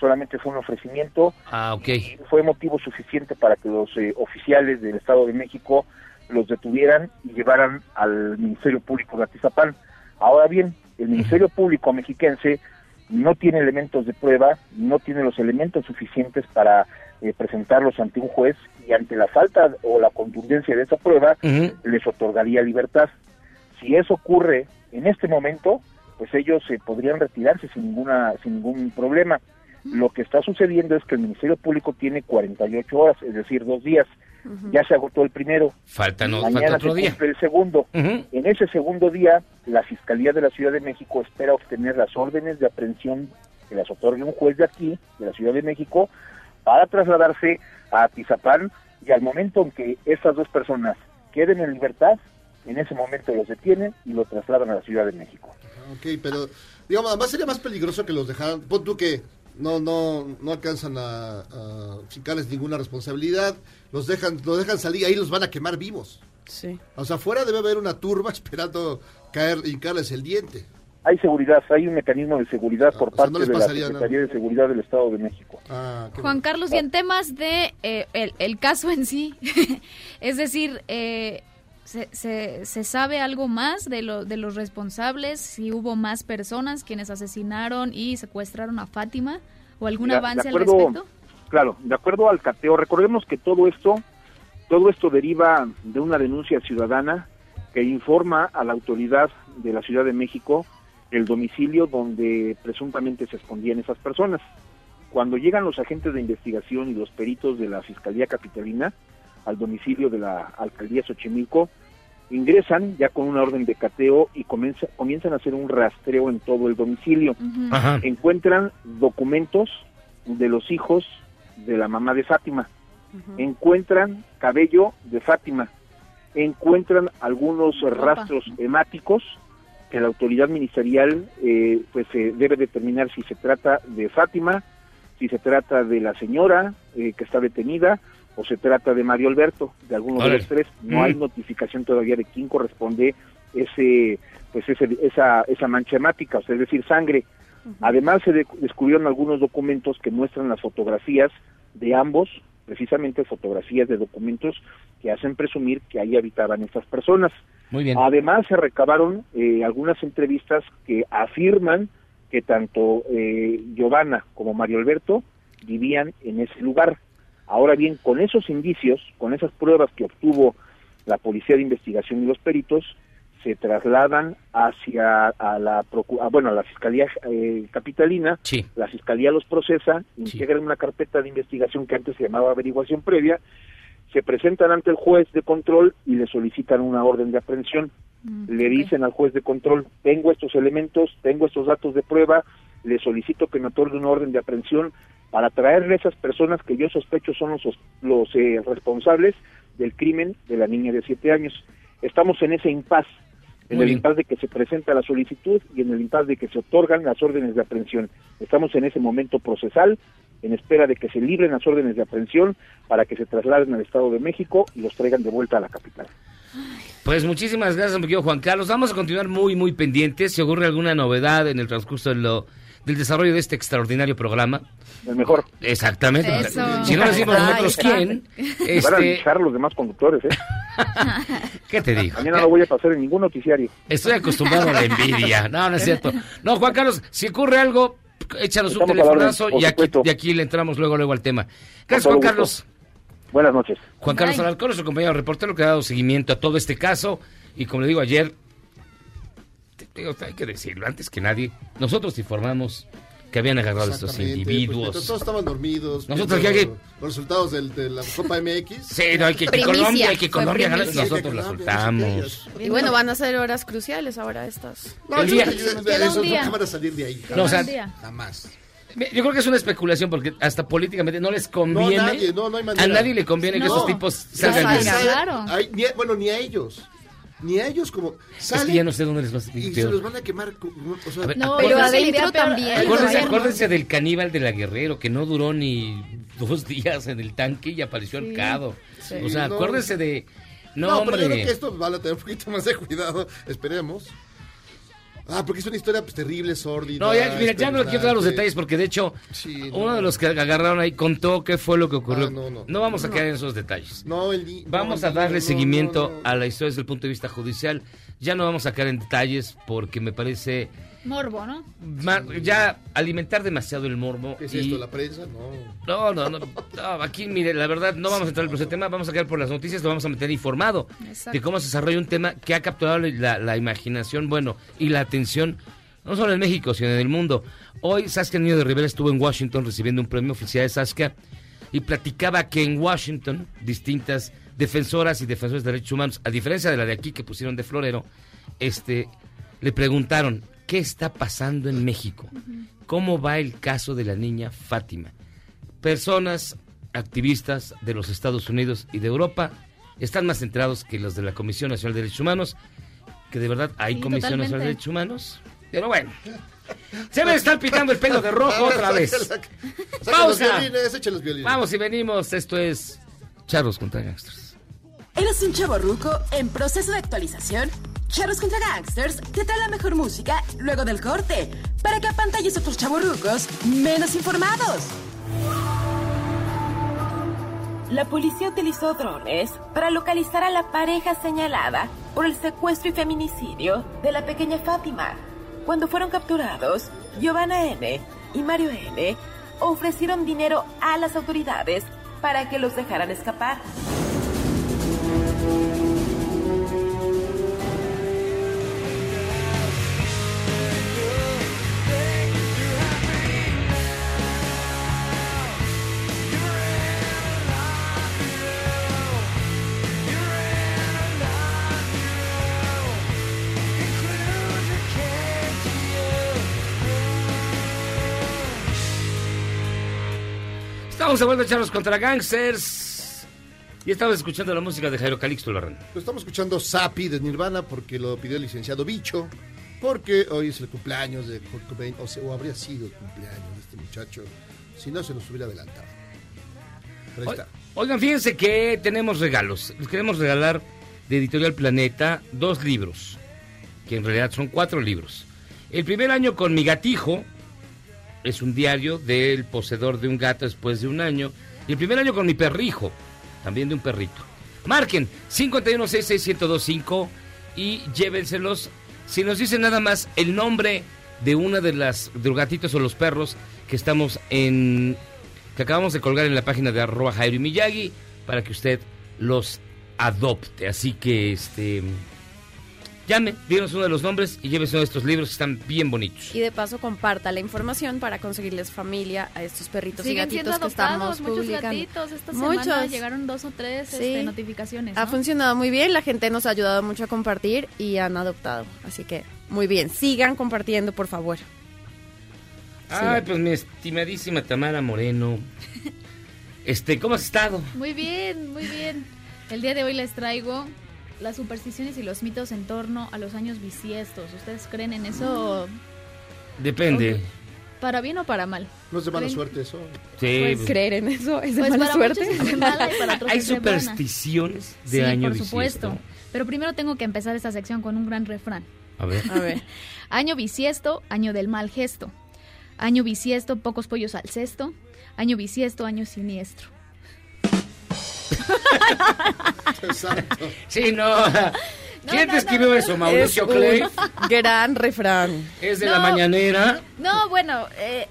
Solamente fue un ofrecimiento Ah, ok. fue motivo suficiente para que los eh, oficiales del Estado de México los detuvieran y llevaran al Ministerio Público de Atizapán. Ahora bien, el Ministerio Público mexiquense no tiene elementos de prueba, no tiene los elementos suficientes para eh, presentarlos ante un juez y ante la falta o la contundencia de esa prueba les otorgaría libertad. Si eso ocurre en este momento, pues ellos eh, podrían retirarse sin ninguna sin ningún problema. Lo que está sucediendo es que el Ministerio Público tiene 48 horas, es decir, dos días. Ya se agotó el primero. Falta, no, Mañana falta otro se día. el segundo. En ese segundo día, la Fiscalía de la Ciudad de México espera obtener las órdenes de aprehensión que las otorgue un juez de aquí, de la Ciudad de México, para trasladarse a Tizapán y al momento en que estas dos personas queden en libertad, en ese momento los detienen y los trasladan a la Ciudad de México. Ok, pero digamos, además sería más peligroso que los dejaran. Pon tú que no no no alcanzan a, a fincarles ninguna responsabilidad, los dejan los dejan salir, ahí los van a quemar vivos. Sí. O sea, afuera debe haber una turba esperando caer hincarles el diente. Hay seguridad, hay un mecanismo de seguridad por o sea, parte no de la Secretaría de Seguridad del Estado de México. Ah, Juan Carlos, y en temas de eh, el, el caso en sí, es decir, eh, ¿se, se, se sabe algo más de, lo, de los responsables? Si hubo más personas quienes asesinaron y secuestraron a Fátima, o algún Mira, avance de al acuerdo- respecto? Claro, de acuerdo al cateo, recordemos que todo esto, todo esto deriva de una denuncia ciudadana que informa a la autoridad de la Ciudad de México el domicilio donde presuntamente se escondían esas personas. Cuando llegan los agentes de investigación y los peritos de la Fiscalía Capitalina al domicilio de la Alcaldía Xochimilco, ingresan ya con una orden de cateo y comienza- comienzan a hacer un rastreo en todo el domicilio. Encuentran documentos de los hijos de la mamá de Fátima. Encuentran cabello de Fátima. Encuentran algunos rastros hemáticos que la autoridad ministerial eh, pues eh, debe determinar si se trata de Fátima, si se trata de la señora eh, que está detenida o se trata de Mario Alberto, de alguno de los tres. No Mm. hay notificación todavía de quién corresponde ese pues ese, esa esa mancha hemática, o sea, es decir, sangre. Además se de- descubrieron algunos documentos que muestran las fotografías de ambos precisamente fotografías de documentos que hacen presumir que ahí habitaban estas personas. Muy bien. Además, se recabaron eh, algunas entrevistas que afirman que tanto eh, Giovanna como Mario Alberto vivían en ese lugar. Ahora bien, con esos indicios, con esas pruebas que obtuvo la Policía de Investigación y los peritos, se trasladan hacia a la bueno a la fiscalía eh, capitalina. Sí. la fiscalía los procesa integran una carpeta de investigación que antes se llamaba averiguación previa se presentan ante el juez de control y le solicitan una orden de aprehensión. Le dicen al juez de control tengo estos elementos tengo estos datos de prueba le solicito que me otorgue una orden de aprehensión para traerle a esas personas que yo sospecho son los, los eh, responsables del crimen de la niña de siete años estamos en ese impas en Muy el impas de que se presenta la solicitud y en el impas de que se otorgan las órdenes de aprehensión. Estamos en ese momento procesal, en espera de que se libren las órdenes de aprehensión para que se trasladen al Estado de México y los traigan de vuelta a la capital. Pues muchísimas gracias, mi querido Juan Carlos. Vamos a continuar muy, muy pendientes. Si ocurre alguna novedad en el transcurso de lo- del desarrollo de este extraordinario programa. El mejor. Exactamente. Eso. Si no decimos Ahí nosotros quién, Van a este, linchar a los demás conductores, ¿eh? ¿qué te digo? Mañana no voy a pasar en ningún noticiario. Estoy acostumbrado a la envidia. No, no es cierto. No, Juan Carlos, si ocurre algo, échanos un Estamos telefonazo orden, y aquí, de aquí le entramos luego, luego al tema. Gracias, Juan gusto. Carlos. Buenas noches. Juan Carlos Bye. Alarcón, nuestro compañero reportero que ha dado seguimiento a todo este caso. Y como le digo ayer, hay que decirlo, antes que nadie, nosotros informamos que habían agarrado a estos Exactamente, individuos. pues, todos estaban dormidos. Nosotros que- Los resultados del- de la Copa MX. Sí, no, hay que, que Colombia, hay que Colombia nosotros la soltamos. Y bueno, van a ser horas cruciales ahora estas. No, El yo día- día. nunca van a salir de ahí. No, o sea, jamás. Yo creo que es una especulación porque hasta políticamente no les conviene. No, nadie, no, no hay manera. a nadie le conviene que No. esos tipos No salgan. Claro. Ni bueno, ni a ellos. Ni a ellos como... Es que Salen ya no sé dónde les va a y se los van a quemar. o sea, A ver, No, pero adentro también. Acuérdense, acuérdense del caníbal de la Guerrero, que no duró ni dos días en el tanque y apareció Sí. ahorcado. Sí, o sea, no. acuérdense de... No, No, hombre. pero yo creo que estos van a tener un poquito más de cuidado, esperemos. Ah, porque es una historia pues terrible, sórdida. No, ya, mira, ya no quiero dar los detalles porque de hecho Sí, no. uno de los que agarraron ahí contó qué fue lo que ocurrió. Ah, no, no, no. vamos a caer en esos detalles. No, el Vamos a darle seguimiento a la historia desde el punto de vista judicial. Ya no vamos a caer en detalles porque me parece Morbo, ¿no? ma- ya alimentar demasiado el morbo. ¿Qué es y- esto, la prensa? No. No, no, no, no, Aquí, mire, la verdad, no vamos a entrar en el tema, vamos a quedar por las noticias, lo vamos a meter informado Exacto. de cómo se desarrolla un tema que ha capturado la, la imaginación, bueno, y la atención, no solo en México, sino en el mundo. Hoy Saskia Niño de Rivera estuvo en Washington recibiendo un premio oficial de Saskia y platicaba que en Washington distintas defensoras y defensores de derechos humanos, a diferencia de la de aquí que pusieron de florero, este, le preguntaron, ¿qué está pasando en México? ¿Cómo va el caso de la niña Fátima? Personas, activistas de los Estados Unidos y de Europa están más centrados que los de la Comisión Nacional de Derechos Humanos, que de verdad hay Sí, Comisión Nacional de. Derechos Humanos. Pero bueno, se me está pitando el pelo de rojo otra vez. Saca los Pausa. violines, echa los violines. Vamos y venimos, esto es Charros contra Gangsters. ¿Eres un chavo ruco en proceso de actualización? Charros contra Gangsters te trae la mejor música luego del corte para que apantalles a otros chavorrucos menos informados. La policía utilizó drones para localizar a la pareja señalada por el secuestro y feminicidio de la pequeña Fátima. Cuando fueron capturados, Giovanna N. y Mario N. ofrecieron dinero a las autoridades para que los dejaran escapar. Estamos de vuelta, Charros contra Gangsters. Y estamos escuchando la música de Jairo Calixto Larran. Lo estamos escuchando Sapi de Nirvana porque lo pidió el licenciado Bicho. Porque hoy es el cumpleaños de Kurt Cobain, o, sea, o habría sido el cumpleaños de este muchacho, si no se nos hubiera adelantado. Pero ahí está. Oigan, fíjense que tenemos regalos. Les queremos regalar de Editorial Planeta dos libros, que en realidad son cuatro libros. El primer año con mi gatijo es un diario del poseedor de un gato después de un año. Y el primer año con mi perrijo, también de un perrito. Marquen 5166125 y llévenselos. Si nos dicen nada más el nombre de una de las de gatitos o los perros que estamos en que acabamos de colgar en la página de arroba Jairo Miyagi para que usted los adopte. Así que este llame, díganos uno de los nombres y llévese uno de estos libros están bien bonitos. Y de paso comparta la información para conseguirles familia a estos perritos y gatitos siendo que estamos muchos publicando. gatitos. Esta Muchos. semana llegaron dos o tres Sí. este, notificaciones. Ha funcionado muy bien, la gente nos ha ayudado mucho a compartir y han adoptado. Así que muy bien, sigan compartiendo, por favor. Ay, pues mi estimadísima Tamara Moreno. Este, ¿cómo has estado? Muy bien, muy bien. El día de hoy les traigo las supersticiones y los mitos en torno a los años bisiestos. ¿Ustedes creen en eso Depende. para bien o para mal? No es de mala ¿Creen? suerte eso. Sí, Pues pues, creer en eso es de Pues mala para suerte. muchos es de mala y para otros hay de supersticiones de sí, año por supuesto. bisiesto. Pero primero tengo que empezar esta sección con un gran refrán. A ver. A ver. Año bisiesto, año del mal gesto. Año bisiesto, pocos pollos al cesto. Año bisiesto, año siniestro. Exacto. Sí, no. ¿Quién no, te escribió no, eso, Es Mauricio un Clay? gran refrán. ¿Es de No. la mañanera? No, bueno, eh,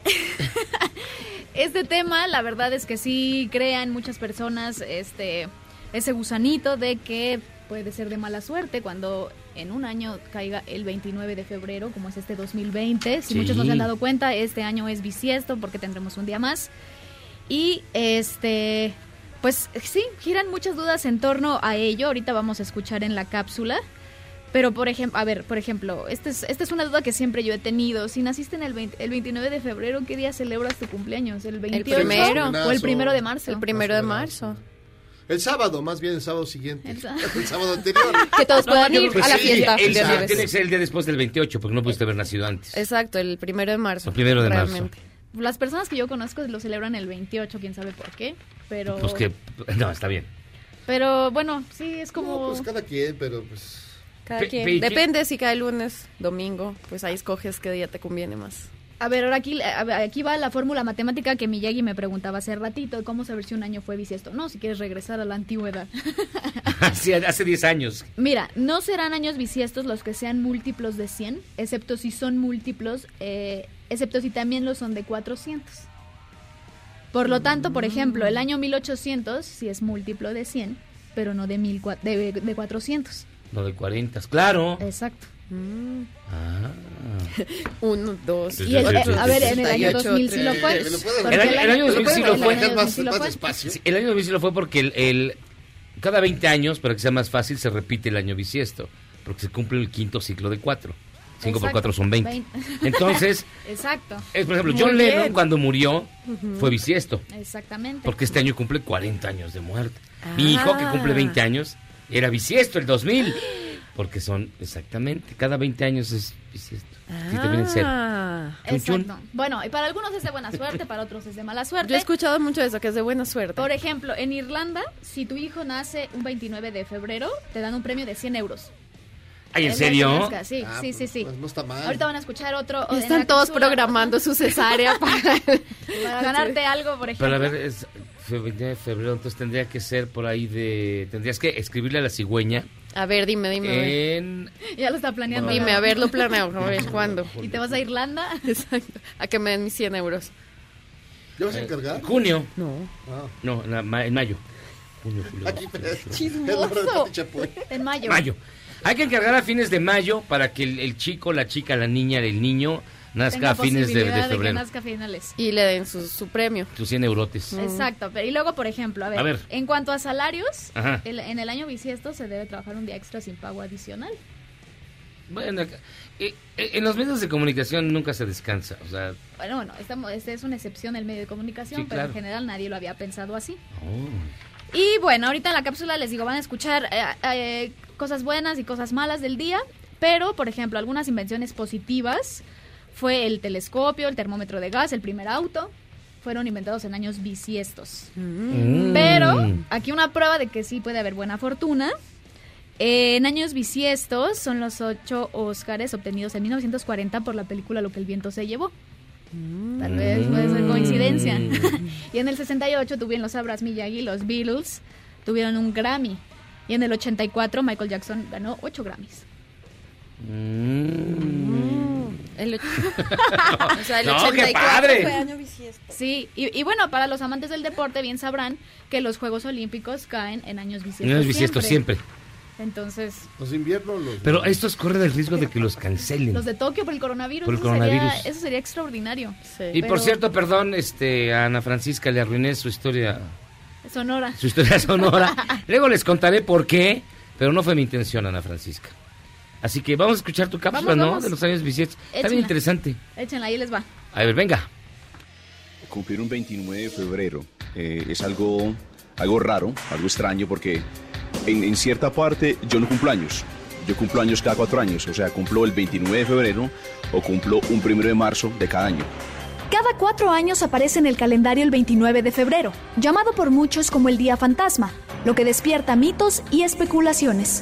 este tema, la verdad es que sí crean muchas personas este ese gusanito de que puede ser de mala suerte cuando en un año caiga el 29 de febrero, como es este 2020. Si Sí. muchos no se han dado cuenta, este año es bisiesto porque tendremos un día más. Y este, pues sí, giran muchas dudas en torno a ello. Ahorita vamos a escuchar en la cápsula. Pero, por ejemplo, a ver, por ejemplo, esta es, esta es una duda que siempre yo he tenido. Si naciste en el, 20 el 29 de febrero, ¿qué día celebras tu cumpleaños? ¿El 28 primero. o el primero de marzo? El primero de marzo. El sábado, más bien el sábado siguiente. El El, sá- sábado anterior. Que todos puedan ir Pues a la sí, fiesta. el- de el- Nieves. tiene que ser el día después del 28 porque no pudiste haber nacido antes. Exacto, el primero de marzo. El primero de marzo. Las personas que yo conozco lo celebran el 28, quién sabe por qué. Pero, Pues que... No, está bien. pero bueno, sí, es como... No, pues cada quien, pero pues. Cada quien. pe- Depende si cae lunes, domingo, pues ahí escoges qué día te conviene más. A ver, ahora aquí, aquí va la fórmula matemática que Miyagi me preguntaba hace ratito. ¿Cómo saber si un año fue bisiesto? No, si quieres regresar a la antigüedad. Sí, hace 10 años. Mira, no serán años bisiestos los que sean múltiplos de 100, excepto si son múltiplos, eh, excepto si también lo son de 400. Por lo tanto, por ejemplo, el año 1800 sí es múltiplo de 100, pero no de, mil, de, de 400. Lo de 40, claro. Exacto. Ah. Uno, dos, Y el- a ver, en el año 68, 2000 sí lo fue. ¿Me lo puede Porque El año- el año 2000 sí lo el fue. año Más, 2000 sí lo más fue. despacio. Sí, el año bisiesto lo fue porque el, el- cada 20 años, para que sea más fácil, se repite el año bisiesto. Porque se cumple el quinto ciclo de 4. 5 por Exacto. 4 son 20. Entonces, Exacto. es, por ejemplo, Muy John Lennon cuando murió fue bisiesto. Exactamente. Porque este año cumple 40 años de muerte. Mi hijo, que Ah. cumple 20 años, era bisiesto el 2000. Porque son, exactamente, cada 20 años es bisiesto. Cero. Ah. Chun, chun. Exacto. Bueno, y para algunos es de buena suerte, para otros es de mala suerte. Yo he escuchado mucho eso, que es de buena suerte. Por ejemplo, en Irlanda, si tu hijo nace un 29 de febrero, te dan un premio de 100 euros. Ay, ¿en Es serio? nazca, Sí, Ah, sí, sí, sí. pues no está mal. Ahorita van a escuchar otro. Están todos programando su cesárea para... Para ganarte algo, por ejemplo. Pero a ver, es fe- 29 de febrero, entonces tendría que ser por ahí de... Tendrías que escribirle a la cigüeña A ver, dime, dime. en... Ya lo está planeando. Dime, a ver, lo planeo. A ver, ¿cuándo? ¿Y te vas a Irlanda? Exacto. A que me den mis 100 euros. ¿Ya vas a encargar? Junio. No. Ah. No, en, la- ma- en mayo. Junio, julio. Chismoso. Chapoy. En mayo. Mayo. Hay que encargar a fines de mayo para que el, el chico, la chica, la niña, el niño nazca a fines de, de posibilidad que febrero. nazca a finales. Y le den su, su premio. Tus 100 eurotes. Exacto, pero y luego, por ejemplo, a ver, A ver. en cuanto a salarios, el- en el año bisiesto se debe trabajar un día extra sin pago adicional. Bueno, eh, eh, en los medios de comunicación nunca se descansa. O sea, Bueno, bueno, esta, esta es una excepción el medio de comunicación, Sí, pero en claro. general nadie lo había pensado así. oh. Y bueno, ahorita en la cápsula les digo, van a escuchar eh, eh, cosas buenas y cosas malas del día, pero por ejemplo, algunas invenciones positivas fue el telescopio, el termómetro de gas, el primer auto, fueron inventados en años bisiestos. Mm. Pero aquí una prueba de que sí puede haber buena fortuna. Eh, En años bisiestos son los ocho Óscares obtenidos en 1940 por la película Lo que el viento se llevó. Tal vez puede ser coincidencia. y en el 68, tú bien lo sabrás, Miyagi, los Beatles tuvieron un Grammy. Y en el 84, Michael Jackson ganó 8 Grammys. El, och- o sea, el No, qué 84 padre. fue año bisiesto. Sí, y, y bueno, para los amantes del deporte bien sabrán que los Juegos Olímpicos caen en años bisiestos. En años bisiestos siempre. Entonces, Los inviernos, los. Pero estos corren el riesgo de que los cancelen. los de Tokio por el coronavirus, Por el eso, Sería, coronavirus. eso sería extraordinario. Y por cierto, perdón, este, a Ana Francisca le arruiné su historia, Sonora. su historia sonora. Luego les contaré por qué, pero no fue mi intención, Ana Francisca. Así que vamos a escuchar tu cápsula, Vamos, ¿no? vamos. De los años bisiestos. Está bien interesante. Échenla, ahí les va. A ver, venga. Cumplir un 29 de febrero eh, es algo, algo raro, algo extraño, porque en, en cierta parte yo no cumplo años. Yo cumplo años cada cuatro años, o sea, cumplo el 29 de febrero o cumplo un primero de marzo de cada año. Cada cuatro años aparece en el calendario el 29 de febrero, llamado por muchos como el Día Fantasma, lo que despierta mitos y especulaciones.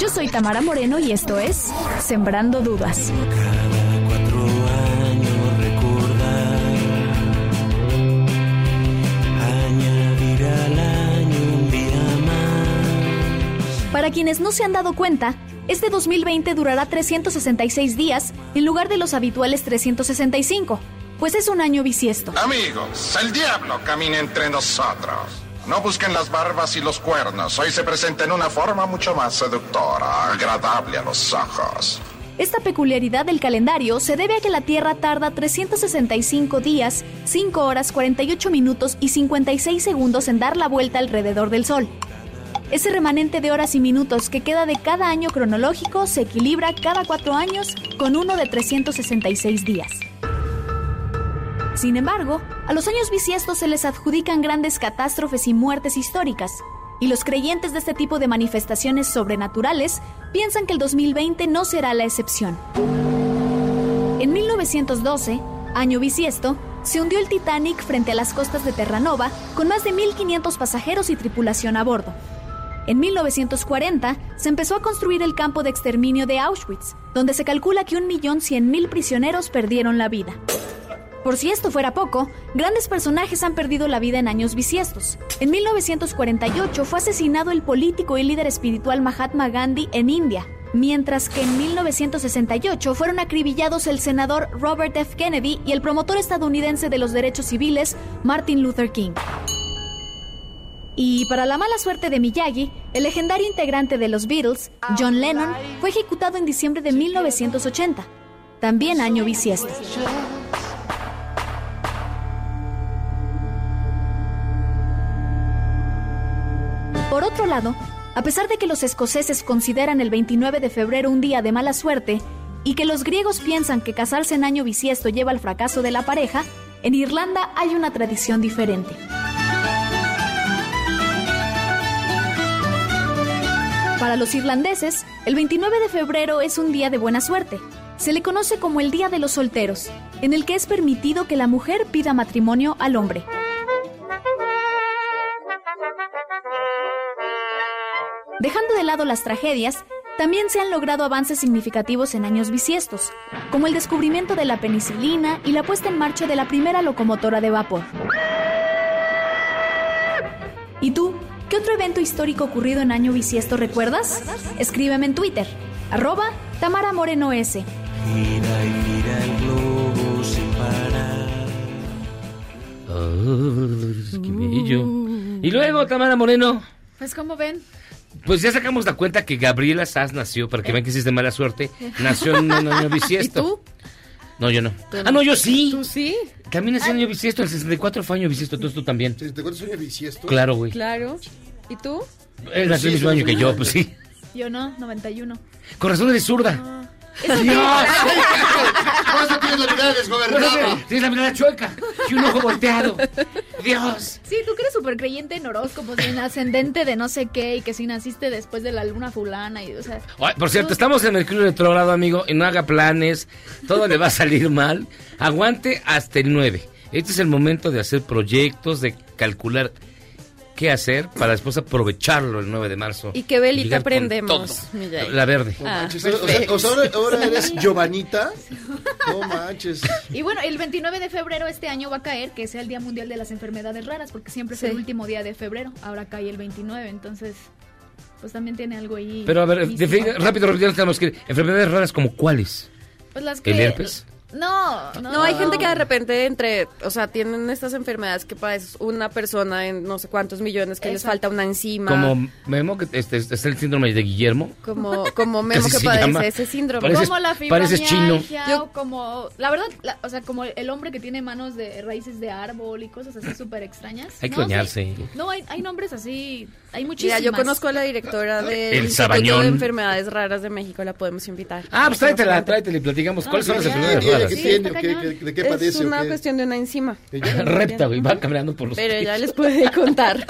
Yo soy Tamara Moreno y esto es Sembrando Dudas. Para quienes no se han dado cuenta, este 2020 durará 366 días en lugar de los habituales 365, pues es un año bisiesto. Amigos, el diablo camina entre nosotros. No busquen las barbas y los cuernos. Hoy se presenta en una forma mucho más seductora, agradable a los ojos. Esta peculiaridad del calendario se debe a que la Tierra tarda 365 días, 5 horas 48 minutos y 56 segundos en dar la vuelta alrededor del Sol. Ese remanente de horas y minutos que queda de cada año cronológico se equilibra cada cuatro años con uno de 366 días. Sin embargo, a los años bisiestos se les adjudican grandes catástrofes y muertes históricas, y los creyentes de este tipo de manifestaciones sobrenaturales piensan que el 2020 no será la excepción. En 1912, año bisiesto, se hundió el Titanic frente a las costas de Terranova con más de 1.500 pasajeros y tripulación a bordo. En 1940 se empezó a construir el campo de exterminio de Auschwitz, donde se calcula que 1.100.000 prisioneros perdieron la vida. Por si esto fuera poco, grandes personajes han perdido la vida en años bisiestos. En 1948 fue asesinado el político y líder espiritual Mahatma Gandhi en India, mientras que en 1968 fueron acribillados el senador Robert F. Kennedy y el promotor estadounidense de los derechos civiles Martin Luther King. Y para la mala suerte de Miyagi, el legendario integrante de los Beatles, John Lennon, fue ejecutado en diciembre de 1980, también año bisiesto. Por otro lado, a pesar de que los escoceses consideran el 29 de febrero un día de mala suerte y que los griegos piensan que casarse en año bisiesto lleva al fracaso de la pareja, en Irlanda hay una tradición diferente. Para los irlandeses, el 29 de febrero es un día de buena suerte. Se le conoce como el Día de los Solteros, en el que es permitido que la mujer pida matrimonio al hombre. Dejando de lado las tragedias, también se han logrado avances significativos en años bisiestos, como el descubrimiento de la penicilina y la puesta en marcha de la primera locomotora de vapor. ¿Y tú? ¿Qué otro evento histórico ocurrido en año bisiesto recuerdas? Escríbeme en Twitter, arroba Tamara Moreno S. Gira y gira el globo sin parar. Oh, qué bello. Y luego, Tamara Moreno, Pues como ven, pues ya sacamos la cuenta que Gabriela Sass nació, para que vean que de mala suerte, nació en un año bisiesto. ¿Y tú? No, yo no. Ah, no, yo sí. ¿Tú sí? También nací en año bisiesto, el 64 fue año bisiesto, entonces tú también. ¿Te acuerdas de bisiesto? Claro, güey. Claro. ¿Y tú? Él nació el mismo año que yo, pues sí. yo no, 91. Con razón eres zurda. Dios. Por eso tienes la mirada desgobernada. Tienes la mirada chueca y un ojo volteado. Dios. Sí, tú que eres súper creyente en horóscopos, en ascendente de no sé qué, y que si naciste después de la luna fulana, y o sea... Ay, por cierto, estamos en Mercurio retrogrado, amigo, y no haga planes, todo le va a salir mal. Aguante hasta el 9. Este es el momento de hacer proyectos, de calcular qué hacer para después aprovecharlo el 9 de marzo. ¿Y qué velita prendemos? La verde. No Ah, manches, o sea, o sea, ahora, ahora eres Giovanita. No manches. Y bueno, el 29 de febrero este año va a caer, que sea el Día Mundial de las Enfermedades Raras, porque siempre es Sí. el último día de febrero. Ahora cae el 29, entonces, pues también tiene algo ahí. Pero a ver, defini- rápido, rápido, ya tenemos que ir. Enfermedades raras como cuáles. Pues las que... ¿El herpes? No, no. No, hay gente que de repente entre, o sea, tienen estas enfermedades que padeces una persona en no sé cuántos millones que les falta una enzima. Como Memo, que este, este es el síndrome de Guillermo. como, como Memo que padece llama. ese síndrome. Pareces- como la pareces chino. o como la verdad, la- o sea, como el hombre que tiene manos de raíces de árbol y cosas así súper extrañas. Hay que No, bañarse. sí. No, hay, hay nombres así, hay Mira, muchísimas. yo conozco a la directora del El Instituto de Enfermedades Raras de México, la podemos invitar. Ah, pues tráetela, tráetela y platicamos. ¿Cuáles son las ¿Y enfermedades ella qué Sí, tiene? está o qué- cañón. qué- ¿De qué Es o una qué? cuestión de una enzima. Repta, güey, va caminando por los Pero pies. les puede contar.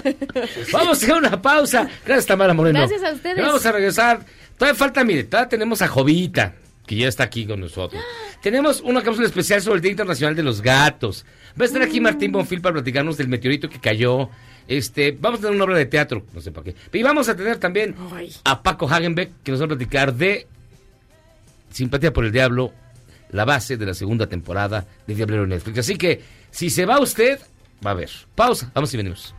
Vamos a hacer una pausa. Gracias, Tamara Moreno. Gracias a ustedes. Vamos a regresar. Todavía falta, mire, todavía tenemos a Jovita, que ya está aquí con nosotros. Tenemos una cápsula especial sobre el Día Internacional de los Gatos. Va a estar aquí Martín Bonfil para platicarnos del meteorito que cayó. Este, vamos a tener una obra de teatro, no sé para qué. Y vamos a tener también a Paco Hagenbeck, que nos va a platicar de Simpatía por el Diablo, la base de la segunda temporada de Diablero Netflix. Así que, si se va usted, va a ver. Pausa, vamos y venimos.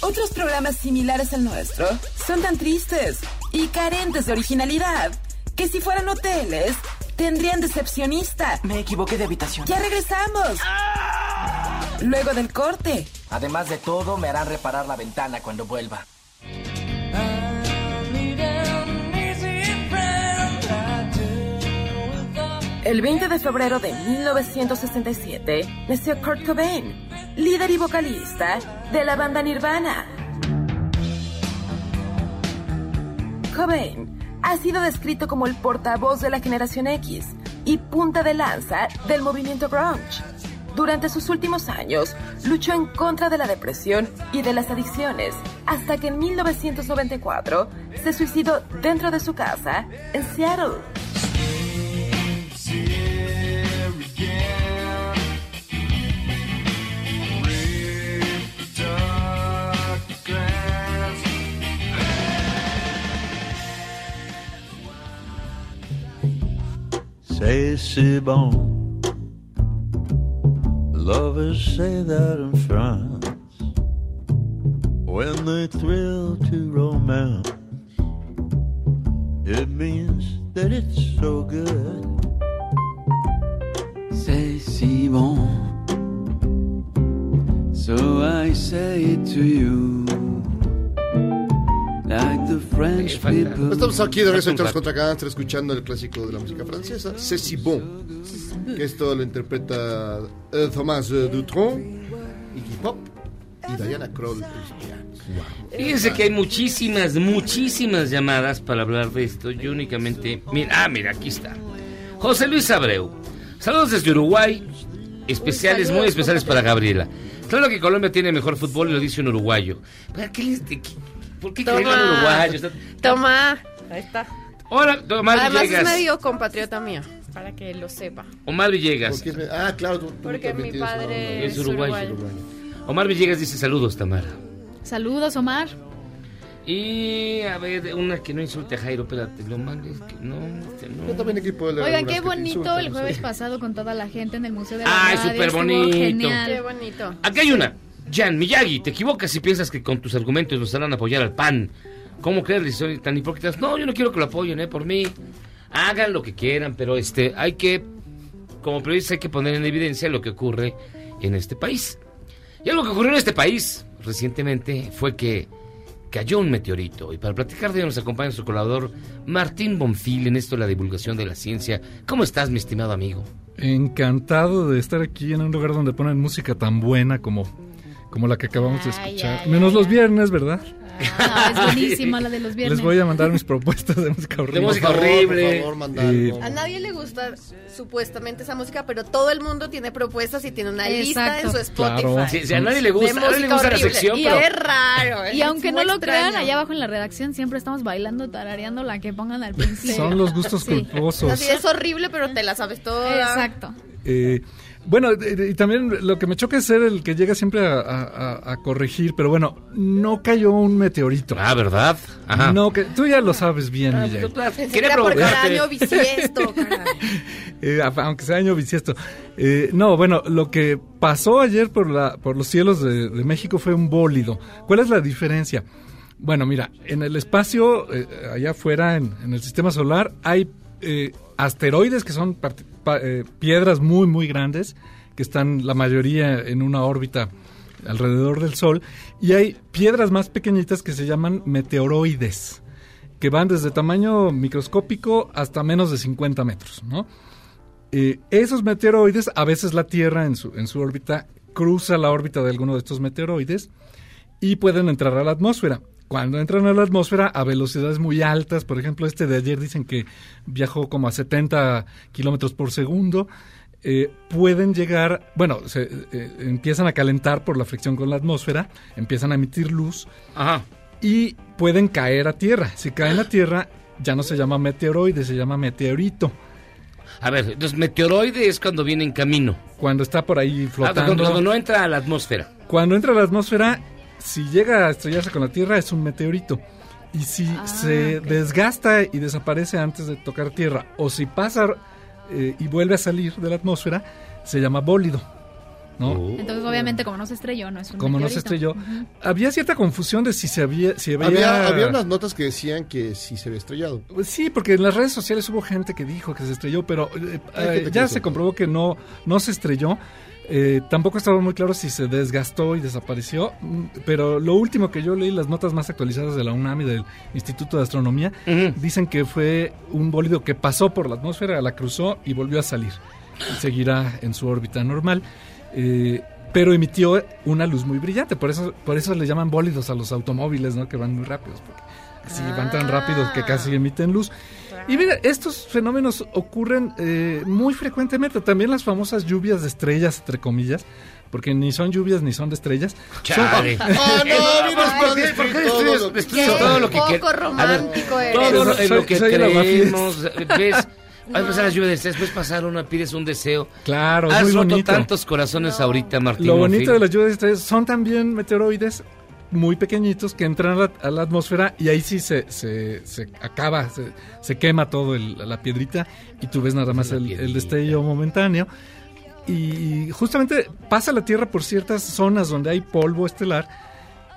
Otros programas similares al nuestro son tan tristes y carentes de originalidad que si fueran hoteles tendrían decepcionista. Me equivoqué de habitación. Ya regresamos. Luego del corte. Además de todo, me harán reparar la ventana cuando vuelva. El 20 de febrero de 1967 nació Kurt Cobain, líder y vocalista de la banda Nirvana. Cobain ha sido descrito como el portavoz de la generación X y punta de lanza del movimiento grunge. Durante sus últimos años, luchó en contra de la depresión y de las adicciones, hasta que en 1994 se suicidó dentro de su casa en Seattle. Say c'est bon. Lovers say that in France. When they thrill to romance, it means that it's so good. Si bon. So I say it to you. Like the French people. Estamos aquí de regreso en Charles contra Gangster escuchando el clásico de la música francesa, C'est si bon. Que esto lo interpreta eh, Thomas eh, Dutronc, Iggy Pop y Diana Kroll. Wow. Fíjense que hay muchísimas, muchísimas llamadas para hablar de esto. Yo únicamente. Mira, ah, mira, aquí está. José Luis Abreu. Saludos desde Uruguay. Especiales, muy especiales para Gabriela. Claro que Colombia tiene mejor fútbol y lo dice un uruguayo. ¿Para qué les- de qué- ¿Por qué creen Toma. un uruguayo? Está- Toma. Ahí está. Hola, Omar Además Villegas. es medio compatriota mío, para que lo sepa. Omar Villegas. Porque ah, claro, tú- tú Porque mi padre Es uruguayo. Omar Villegas dice saludos, Tamara. Saludos, Omar. Y a ver, una que no insulte a Jairo, espérate, lo malo es que no, este, no. Yo también aquí puedo leer Oigan, qué que bonito insultan, el jueves pasado con toda la gente en el Museo de la Ay, Radio. súper bonito. Genial. Qué bonito. Aquí hay una. Jan Miyagi, te equivocas si piensas que con tus argumentos nos harán apoyar al PAN. ¿Cómo crees? Son tan hipócritas. No, yo no quiero que lo apoyen, ¿eh? Por mí. Hagan lo que quieran, pero este, hay que, como periodistas, hay que poner en evidencia lo que ocurre en este país. Y algo que ocurrió en este país recientemente fue que cayó un meteorito. Y para platicar de ello nos acompaña nuestro colaborador Martín Bonfil en esto de la divulgación de la ciencia. ¿Cómo estás, mi estimado amigo? Encantado de estar aquí en un lugar donde ponen música tan buena como, como la que acabamos de escuchar. ay, Menos ay, los ay. viernes, ¿verdad? No, es buenísima la de los viernes. Les voy a mandar mis propuestas de música horrible. música Por favor, horrible. Por favor, mandar, Y- no. A nadie le gusta supuestamente esa música, pero todo el mundo tiene propuestas y tiene una lista en su Spotify. Claro. A nadie le gusta, De a nadie le música gusta la sección, Y pero... es raro. Y es aunque no lo extraño. crean, allá abajo en la redacción siempre estamos bailando, tarareando la que pongan al principio. Son los gustos Sí. culposos. Así es horrible, pero te la sabes toda. Exacto. Eh, bueno, y también lo que me choca es ser el que llega siempre a, a- a- a corregir, pero bueno, no cayó un meteorito. Ah, ¿verdad? Ajá. No, que tú ya lo sabes bien, Ah, Miguel. Quería provocarte. año bisiesto. Eh, a- aunque sea año bisiesto. Eh, no, bueno, lo que pasó ayer por, la, por los cielos de, de México fue un bólido. ¿Cuál es la diferencia? Bueno, mira, en el espacio, eh, allá afuera, en, en el sistema solar, hay eh, asteroides que son eh, piedras muy, muy grandes, que están la mayoría en una órbita alrededor del Sol, y hay piedras más pequeñitas que se llaman meteoroides, que van desde tamaño microscópico hasta menos de 50 metros. Eh, esos meteoroides, a veces la Tierra en su, en su órbita cruza la órbita de alguno de estos meteoroides y pueden entrar a la atmósfera. Cuando entran a la atmósfera a velocidades muy altas, por ejemplo, este de ayer dicen que viajó como a 70 kilómetros por segundo, eh, pueden llegar, bueno, se, eh, empiezan a calentar por la fricción con la atmósfera, empiezan a emitir luz y pueden caer a tierra. Si caen a tierra, ya no se llama meteoroide, se llama meteorito. A ver, entonces meteoroide es cuando viene en camino. Cuando está por ahí Ah, flotando. cuando, cuando no entra a la atmósfera. Cuando entra a la atmósfera, si llega a estrellarse con la Tierra, es un meteorito. Y si se desgasta y desaparece antes de tocar Tierra, o si pasa eh, y vuelve a salir de la atmósfera, se llama bólido. ¿no? Entonces, obviamente, como no se estrelló, no es un Como no se estrelló. Había cierta confusión de si se había... Si había, Había, había unas notas que decían que sí se había estrellado. Pues Sí, porque en las redes sociales hubo gente que dijo que se estrelló, pero eh, eh, ya se comprobó que no, no se estrelló. Eh, tampoco estaba muy claro si se desgastó y desapareció, mm, pero lo último que yo leí, las notas más actualizadas de la UNAM y del Instituto de Astronomía, dicen que fue un bólido que pasó por la atmósfera, la cruzó y volvió a salir. Y seguirá en su órbita normal. Eh, pero emitió una luz muy brillante, por eso, por eso le llaman bólidos a los automóviles, ¿no? Que van muy rápidos, porque así van tan rápidos que casi emiten luz. Y mira, estos fenómenos ocurren eh, muy frecuentemente. También las famosas lluvias de estrellas, entre comillas, porque ni son lluvias ni son de estrellas. Chale. Son- Ah, no, mira, ¿Por qué- por qué todo lo que poco quieres? A ver, romántico eres. todo lo, Soy- lo que creemos, ves, va a empezar la lluvia de estrés, puedes pasar una, pides un deseo. Claro, Has muy roto bonito. tantos corazones ahorita, Martín. Lo bonito de las lluvias de estrellas son también meteoroides muy pequeñitos que entran a la, a la atmósfera y ahí sí se, se, se acaba, se, se quema todo el- la piedrita y tú ves nada más el, el destello momentáneo. Y justamente pasa la Tierra por ciertas zonas donde hay polvo estelar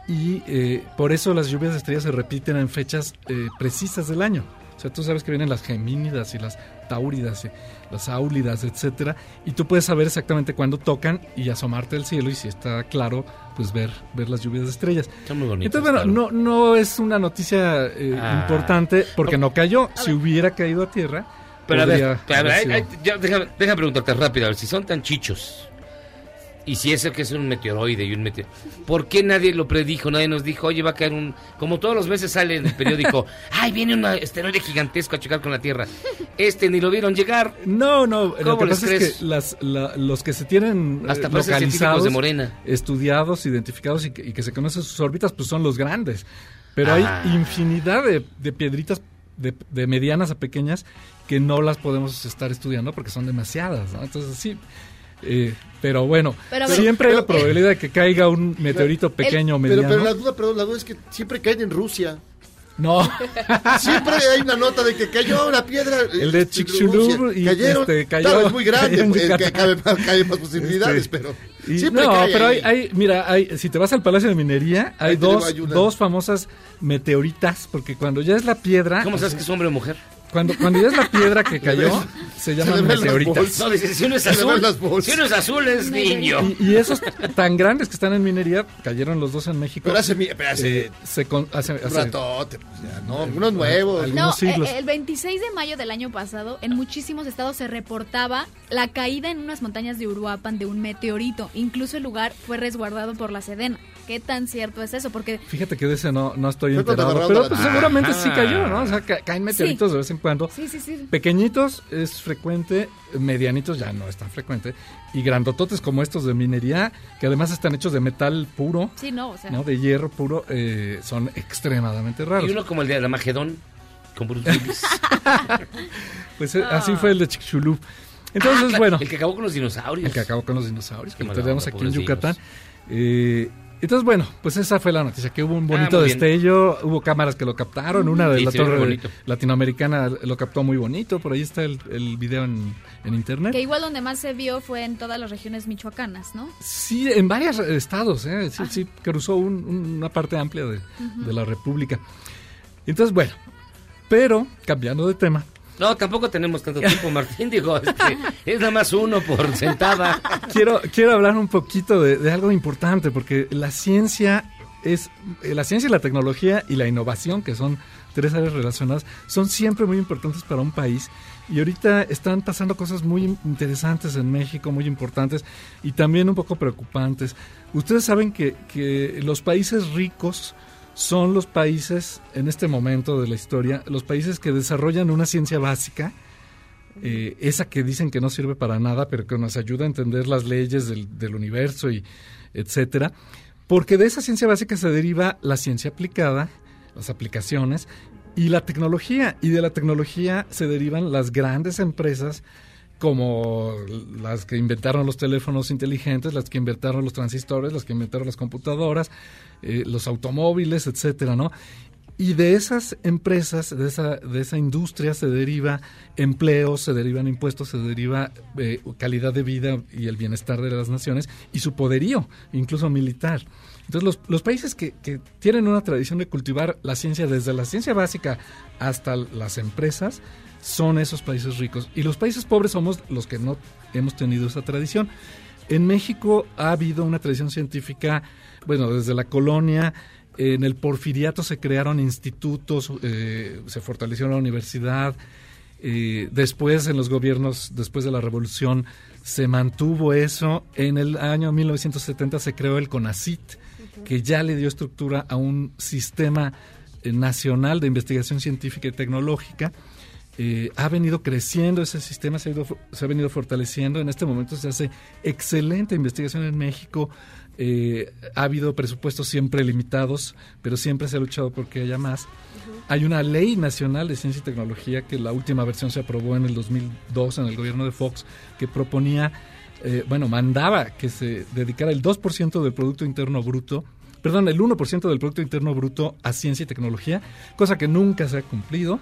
y eh, por eso las lluvias de estrellas se repiten en fechas eh, precisas del año. O sea, tú sabes que vienen las gemínidas y las tauridas y las áulidas, etcétera, y tú puedes saber exactamente cuándo tocan y asomarte al cielo y si está claro, pues ver ver las lluvias de estrellas. Son muy bonitos, Entonces, bueno, claro. no no es una noticia eh, Ah. importante porque no cayó. Si hubiera caído a tierra, Pero a ver, claro, haber hay- sido- hay- ya, déjame, déjame preguntarte rápido, a ver, si son tan chichos, y si es el que es un meteoroide y un meteor, ¿por qué nadie lo predijo? Nadie nos dijo, oye, va a caer un... Como todos los meses sale en el periódico, ay, viene un asteroide gigantesco a chocar con la Tierra. Este ni lo vieron llegar. No, no, lo ¿Cómo que les pasa es crees? que las, la- los que se tienen eh, Hasta localizados, de Morena. estudiados, identificados y que, y que se conocen sus órbitas, pues son los grandes. Pero Ah. hay infinidad de, de piedritas de, de medianas a pequeñas que no las podemos estar estudiando porque son demasiadas, ¿no? Entonces sí, eh, pero bueno, Pero siempre hay la pero- probabilidad de que caiga un meteorito pequeño o Pero, mediano. pero la duda, perdón, la duda es que siempre caen en Rusia. No. Siempre hay una nota de que cayó una piedra. El de en Chicxulub y, cayeron. este, cayó- claro, es muy grande, pues, que cabe más, cabe más posibilidades, Este, pero y- siempre no, cae pero hay, ahí. hay- mira, hay, si te vas al Palacio de Minería, hay dos, dos famosas meteoritas, porque cuando ya es la piedra... ¿Cómo sabes que es hombre o mujer? Cuando, cuando ya es la piedra que cayó, se llaman meteoritas. bolsas. No, dice, si uno es azul, si uno es azul, es niño. Y, y esos tan grandes que están en minería, cayeron los dos en México. Pero hace pero hace- Eh, se con- hace- Un hace- ratote, pues ya, ¿no? Unos nuevos. Algunos No, siglos. eh, el 26 de mayo del año pasado, en muchísimos estados se reportaba la caída en unas montañas de Uruapan de un meteorito. Incluso el lugar fue resguardado por la Sedena. ¿Qué tan cierto es eso? Porque Fíjate que de ese no, no estoy enterado, pero pues, seguramente sí cayó, ¿no? O sea, ca- caen meteoritos de vez en cuando. Sí, sí, sí. Pequeñitos es frecuente, medianitos ya no es tan frecuente, y grandototes como estos de minería, que además están hechos de metal puro, Sí, no, o sea. ¿no? de hierro puro, eh, son extremadamente raros. Y uno como el de Armagedón, con Bruce Willis. Pues eh, así fue el de Chicxulub. Entonces, Ah, bueno. El que acabó con los dinosaurios. El que acabó con los dinosaurios, que tenemos aquí en Yucatán. Eh, entonces, bueno, pues esa fue la noticia, que hubo un Ah, bonito destello, hubo cámaras que lo captaron, una de Sí, la torre latinoamericana lo captó muy bonito, por ahí está el, el video en, en internet. Que igual donde más se vio fue en todas las regiones michoacanas, ¿no? Sí, en varios estados, ¿eh? sí, sí, cruzó un- un- una parte amplia de, de la República. Entonces, bueno, pero cambiando de tema, No, tampoco tenemos tanto tiempo, Martín. Digo, este, es nada más uno por sentada. quiero, quiero hablar un poquito de, de algo importante, porque la ciencia es, eh, la ciencia y la tecnología y la innovación, que son tres áreas relacionadas, son siempre muy importantes para un país. Y ahorita están pasando cosas muy interesantes en México, muy importantes y también un poco preocupantes. Ustedes saben que, que los países ricos son los países, en este momento de la historia, los países que desarrollan una ciencia básica, eh, esa que dicen que no sirve para nada, pero que nos ayuda a entender las leyes del, del universo y etcétera, porque de esa ciencia básica se deriva la ciencia aplicada, las aplicaciones y la tecnología, y de la tecnología se derivan las grandes empresas como las que inventaron los teléfonos inteligentes, las que inventaron los transistores, las que inventaron las computadoras, eh, los automóviles, etcétera, ¿no? Y de esas empresas, de esa, de esa industria se deriva empleo, se derivan impuestos, se deriva eh, calidad de vida y el bienestar de las naciones y su poderío, incluso militar. Entonces los, los países que, que tienen una tradición de cultivar la ciencia desde la ciencia básica hasta las empresas son esos países ricos. Y los países pobres somos los que no hemos tenido esa tradición. En México ha habido una tradición científica, bueno, desde la colonia, en el porfiriato se crearon institutos, eh, se fortaleció la universidad, eh, después en los gobiernos, después de la revolución, se mantuvo eso. En el año 1970 se creó el CONACIT, que ya le dio estructura a un sistema eh, nacional de investigación científica y tecnológica. Eh, ha venido creciendo ese sistema, se ha, ido- se ha venido fortaleciendo. En este momento se hace excelente investigación en México. Eh, ha habido presupuestos siempre limitados, pero siempre se ha luchado porque haya más. Hay una ley nacional de ciencia y tecnología que la última versión se aprobó en el 2002 en el gobierno de Fox, que proponía, eh, bueno, mandaba que se dedicara el 2% del Producto Interno Bruto, perdón, el 1% del Producto Interno Bruto a ciencia y tecnología, cosa que nunca se ha cumplido.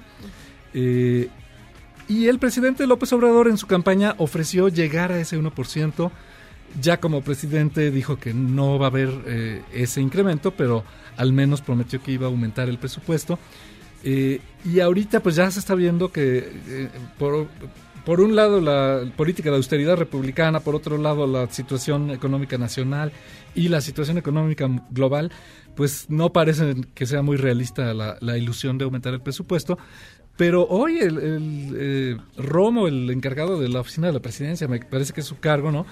Eh, y el presidente López Obrador en su campaña ofreció llegar a ese 1%. Ya como presidente dijo que no va a haber eh, ese incremento, pero al menos prometió que iba a aumentar el presupuesto. Eh, y ahorita pues ya se está viendo que eh, por, por un lado la política de austeridad republicana, por otro lado la situación económica nacional y la situación económica global, pues no parece que sea muy realista la, la ilusión de aumentar el presupuesto. Pero hoy el, eh, Romo, el encargado de la oficina de la presidencia, me parece que es su cargo, ¿no?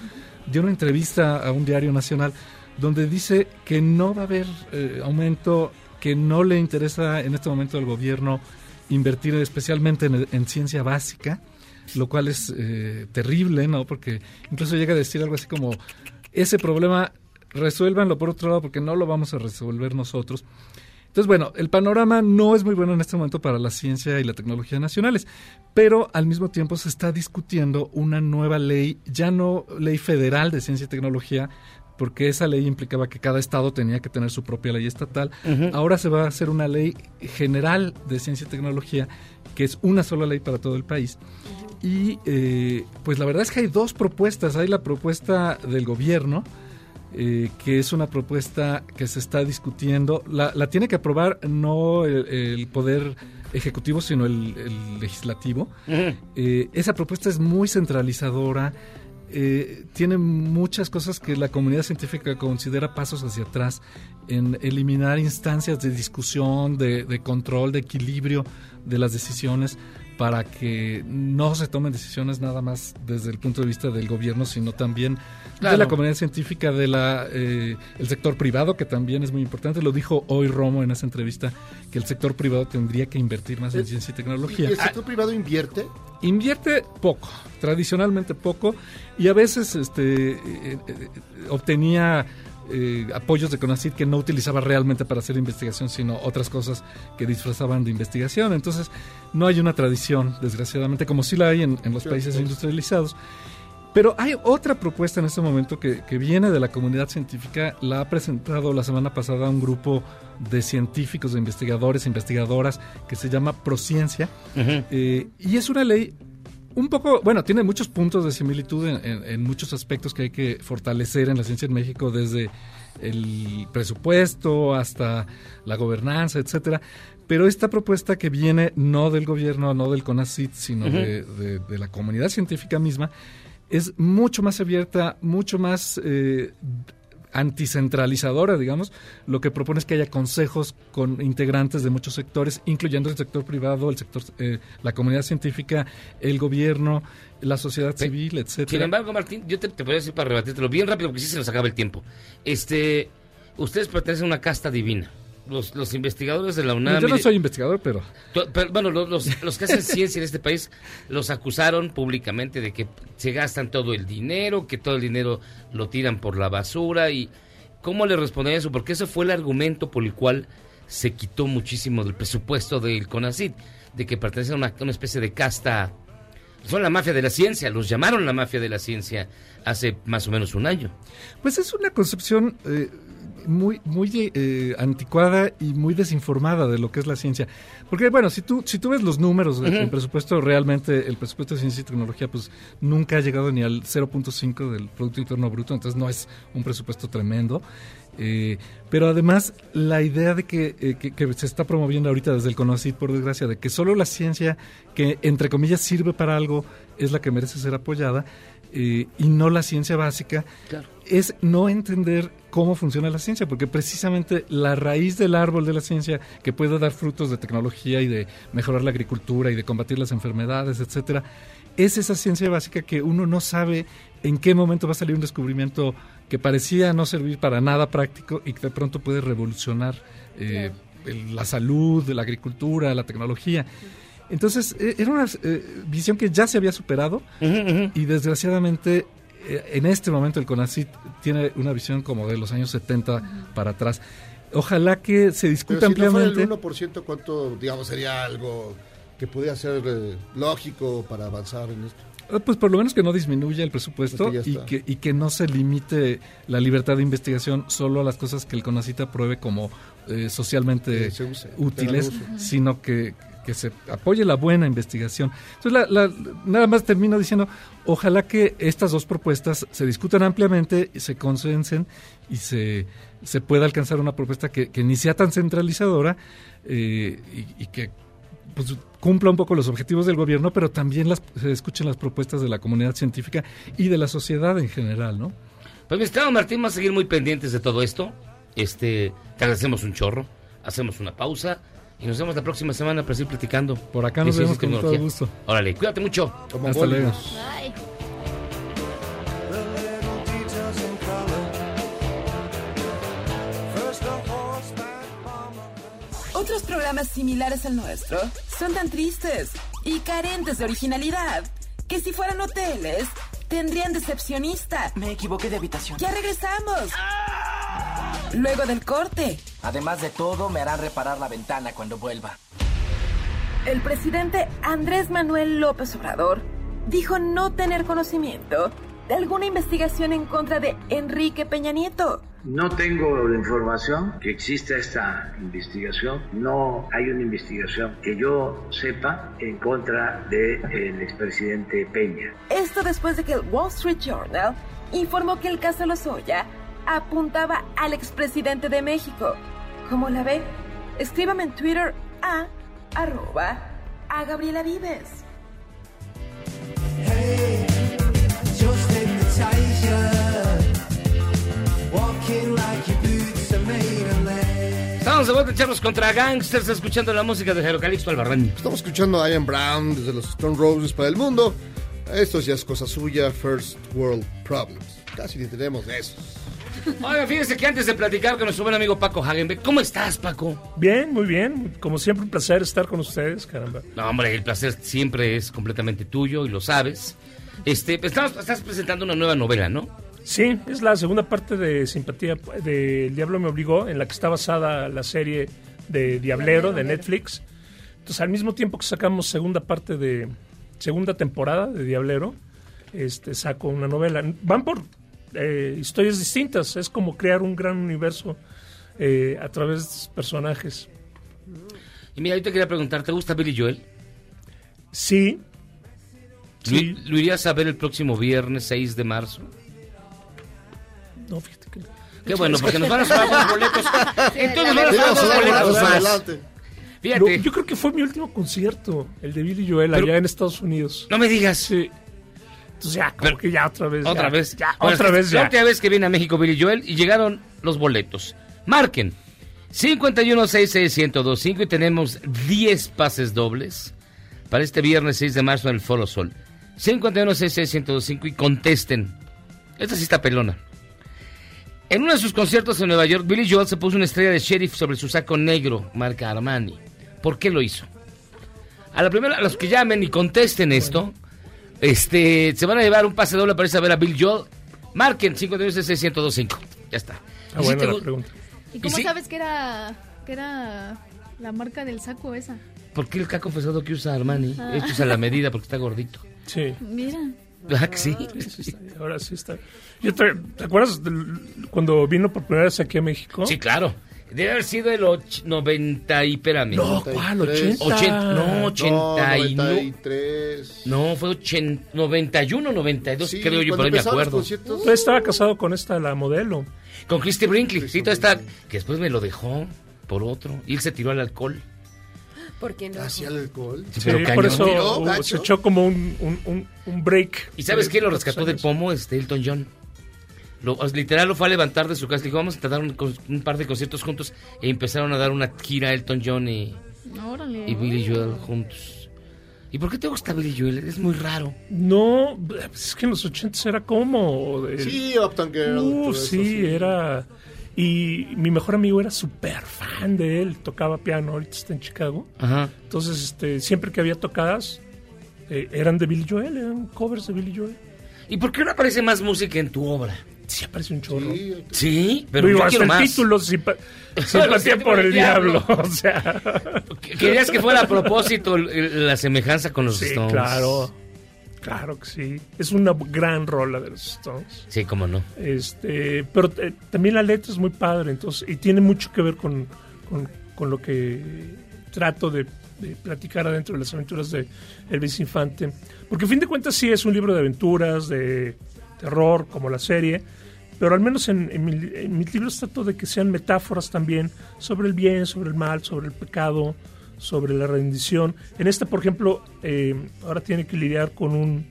Dio una entrevista a un diario nacional donde dice que no va a haber eh, aumento, que no le interesa en este momento al gobierno invertir especialmente en, en ciencia básica, lo cual es eh, terrible, ¿no? Porque incluso llega a decir algo así como, ese problema resuélvanlo por otro lado porque no lo vamos a resolver nosotros. Entonces, bueno, el panorama no es muy bueno en este momento para la ciencia y la tecnología nacionales, pero al mismo tiempo se está discutiendo una nueva ley, ya no ley federal de ciencia y tecnología, porque esa ley implicaba que cada estado tenía que tener su propia ley estatal. Ahora se va a hacer una ley general de ciencia y tecnología, que es una sola ley para todo el país. Y eh, pues la verdad es que hay dos propuestas. Hay la propuesta del gobierno, eh, que es una propuesta que se está discutiendo. La, la tiene que aprobar no el, el poder ejecutivo, sino el, el legislativo. Eh, esa propuesta es muy centralizadora. eh, tiene muchas cosas que la comunidad científica considera pasos hacia atrás en eliminar instancias de discusión, de, de control, de equilibrio de las decisiones para que no se tomen decisiones nada más desde el punto de vista del gobierno, sino también de la comunidad científica, de la eh, el sector privado, que también es muy importante. Lo dijo hoy Romo en esa entrevista, que el sector privado tendría que invertir más en Eh, ciencia y ¿Y tecnología. el sector privado invierte? Invierte poco, tradicionalmente poco, y a veces este, eh, eh, obtenía eh, apoyos de CONACYT que no utilizaba realmente para hacer investigación, sino otras cosas que disfrazaban de investigación. Entonces, no hay una tradición, desgraciadamente, como sí la hay en, en los países industrializados. Pero hay otra propuesta en este momento que, que, viene de la comunidad científica, la ha presentado la semana pasada un grupo de científicos, de investigadores, investigadoras, que se llama Prociencia, uh -huh. eh, y es una ley un poco, bueno, tiene muchos puntos de similitud en, en, en, muchos aspectos que hay que fortalecer en la ciencia en México, desde el presupuesto hasta la gobernanza, etcétera. Pero esta propuesta que viene no del gobierno, no del CONACYT, sino uh -huh. de, de, de la comunidad científica misma, es mucho más abierta, mucho más eh, anticentralizadora, digamos. Lo que propone es que haya consejos con integrantes de muchos sectores, incluyendo el sector privado, el sector, eh, la comunidad científica, el gobierno, la sociedad civil, etcétera. Sin embargo, Martín, yo te, te podría decir para rebatírtelo bien rápido, porque sí se nos acaba el tiempo. Este, ustedes pertenecen a una casta divina los, los investigadores de la UNAM. Yo no soy investigador, pero. pero bueno, los, los, los, que hacen ciencia en este país los acusaron públicamente de que se gastan todo el dinero, que todo el dinero lo tiran por la basura. y ¿Cómo le responden eso? Porque ese fue el argumento por el cual se quitó muchísimo del presupuesto del CONACYT, de que pertenecen a una, una especie de casta. Son la mafia de la ciencia, los llamaron la mafia de la ciencia hace más o menos un año. Pues es una concepción. Eh muy muy eh, anticuada y muy desinformada de lo que es la ciencia. Porque bueno, si tú si tú ves los números del uh -huh. presupuesto realmente el presupuesto de ciencia y tecnología pues nunca ha llegado ni al 0.5 del producto interno bruto, entonces no es un presupuesto tremendo. Eh, pero además la idea de que, eh, que, que, se está promoviendo ahorita desde el CONACYT, por desgracia, de que solo la ciencia que entre comillas sirve para algo es la que merece ser apoyada eh, y no la ciencia básica, claro. Es no entender cómo funciona la ciencia, porque precisamente la raíz del árbol de la ciencia que puede dar frutos de tecnología y de mejorar la agricultura y de combatir las enfermedades, etcétera, es esa ciencia básica que uno no sabe en qué momento va a salir un descubrimiento que parecía no servir para nada práctico y que de pronto puede revolucionar eh, el, la salud, la agricultura, la tecnología. Entonces, era una eh, visión que ya se había superado uh -huh, uh -huh. y desgraciadamente en este momento el CONACYT tiene una visión como de los años 70 uh -huh. para atrás. Ojalá que se discuta Pero si ampliamente. No fuera el 1%, ¿cuánto, digamos, sería algo que pudiera ser eh, lógico para avanzar en esto? Pues por lo menos que no disminuya el presupuesto y que, y que no se limite la libertad de investigación solo a las cosas que el CONACYT apruebe como eh, socialmente útiles, sino que, que se apoye la buena investigación. Entonces, la, nada más termino diciendo, ojalá que estas dos propuestas se discutan ampliamente, se consensen y se, se pueda alcanzar una propuesta que, que ni sea tan centralizadora eh, y, y, que pues, cumpla un poco los objetivos del gobierno, pero también las, se escuchen las propuestas de la comunidad científica y de la sociedad en general, ¿no? Pues mi estimado Martín, vamos a seguir muy pendientes de todo esto. Este, te agradecemos un chorro, hacemos una pausa y nos vemos la próxima semana para seguir platicando. Por acá nos vemos con todo gusto. Órale, cuídate mucho. Como Hasta luego. Bye. Otros programas similares al nuestro son tan tristes y carentes de originalidad que si fueran hoteles tendrían decepcionista. Me equivoqué de habitación. Ya regresamos. Luego del corte. Además de todo, me harán reparar la ventana cuando vuelva. El presidente Andrés Manuel López Obrador dijo no tener conocimiento de alguna investigación en contra de Enrique Peña Nieto. No tengo la información que exista esta investigación. No hay una investigación que yo sepa en contra del de expresidente Peña. Esto después de que el Wall Street Journal informó que el caso Lozoya apuntaba al expresidente de México. ¿Cómo la ve? Escríbame en Twitter a arroba a Gabriela Vives. Estamos de vuelta echarnos contra gangsters escuchando la música de Jero Calixto Albarrán. Estamos escuchando a Ian Brown desde los Stone Roses para el mundo. Esto ya es cosa suya, First World Problems. Casi ni tenemos de esos. Oiga, fíjese que antes de platicar con nuestro buen amigo Paco Hagenbeck, ¿cómo estás, Paco? Bien, muy bien. Como siempre, un placer estar con ustedes, caramba. No, hombre, el placer siempre es completamente tuyo y lo sabes. Este, estás, estás presentando una nueva novela, ¿no? Sí, es la segunda parte de Simpatía de El Diablo me obligó, en la que está basada la serie de Diablero de Netflix. Entonces, al mismo tiempo que sacamos segunda parte de segunda temporada de Diablero, este saco una novela. Van por eh, historias distintas, es como crear un gran universo eh, a través de estos personajes. Y mira, yo te quería preguntar, ¿te gusta Billy Joel? Sí. ¿Lo, lo irías a ver el próximo viernes 6 de marzo? No, fíjate que... Qué bueno, porque nos van a sobrar los boletos. Entonces nos van a sobrar los a boletos. Fíjate. Yo creo que fue mi último concierto, el de Billy Joel, Pero- allá en Estados Unidos. No me digas. Sí. Entonces ya, como que ya otra vez. Otra ya, vez. Ya, Bueno, otra vez La ya. última vez que viene a México Billy Joel y llegaron los boletos. Marquen. 5166125 y tenemos 10 pases dobles para este viernes 6 de marzo en el Foro Sol. 5166125 y contesten. Esta sí está pelona. En uno de sus conciertos en Nueva York, Billy Joel se puso una estrella de sheriff sobre su saco negro, marca Armani. ¿Por qué lo hizo? A la primera, a los que llamen y contesten esto, este, se van a llevar un pase doble para irse a ver a Bill Joel. Marquen 5166125. Ya está. Ah, Y si te la gu- pregunta. ¿Y cómo sí? sabes que era, que era la marca del saco esa? ¿Por qué el caco confesado que usa Armani? Ah. Hechos a la medida porque está gordito. Sí. Mira. ¿Verdad que sí? Sí, sí está, ahora sí está. Yo te, ¿te acuerdas cuando vino por primera vez aquí a México? Sí, claro. Debe haber sido el och- 90 y espérame. No, ¿cuál? 80. Ochen- no, No, 80 y no. 93. No, fue 80, 91, 92, Sí, creo yo, por ahí me acuerdo. Entonces estaba casado con esta, la modelo. Con Christy Brinkley. Sí, todo está, que después me lo dejó por otro. Y él se tiró al alcohol. ¿Por qué no? Hacia el alcohol. Sí, Sí, pero por eso ¿Tiró, uh, gacho? se echó como un, un, un, un break. ¿Y sabes quién lo rescató del pomo? Este Elton John. Lo, literal lo fue a levantar de su casa. Dijo, vamos a dar un, par de conciertos juntos. E empezaron a dar una gira Elton John y, Órale. y Billy Joel juntos. ¿Y por qué te gusta Billy Joel? Es muy raro. No, pues es que en los 80 era como. de- Sí, Uptown Girl. Uh, eso, sí, era. Y mi mejor amigo era súper fan de él. Tocaba piano, ahorita está en Chicago. Ajá. Entonces, este, siempre que había tocadas, eh, eran de Billy Joel, eran covers de Billy Joel. ¿Y por qué no aparece más música en tu obra? Sí, aparece un chorro. Sí, Sí, pero Digo, yo hasta quiero el más. título, simpa- simpatía por el diablo. O sea, Querías que fuera a propósito la semejanza con los sí, Stones. claro. Claro que sí. Es una gran rola de los Stones. Sí, cómo no. Este, pero eh, también la letra es muy padre, entonces, y tiene mucho que ver con, con, con lo que trato de, de platicar adentro de las aventuras de Elvis Infante. Porque a fin de cuentas sí es un libro de aventuras, de terror, como la serie, pero al menos en, en mi- en mis libros trato de que sean metáforas también sobre el bien, sobre el mal, sobre el pecado, sobre la rendición. En este, por ejemplo, eh, ahora tiene que lidiar con un,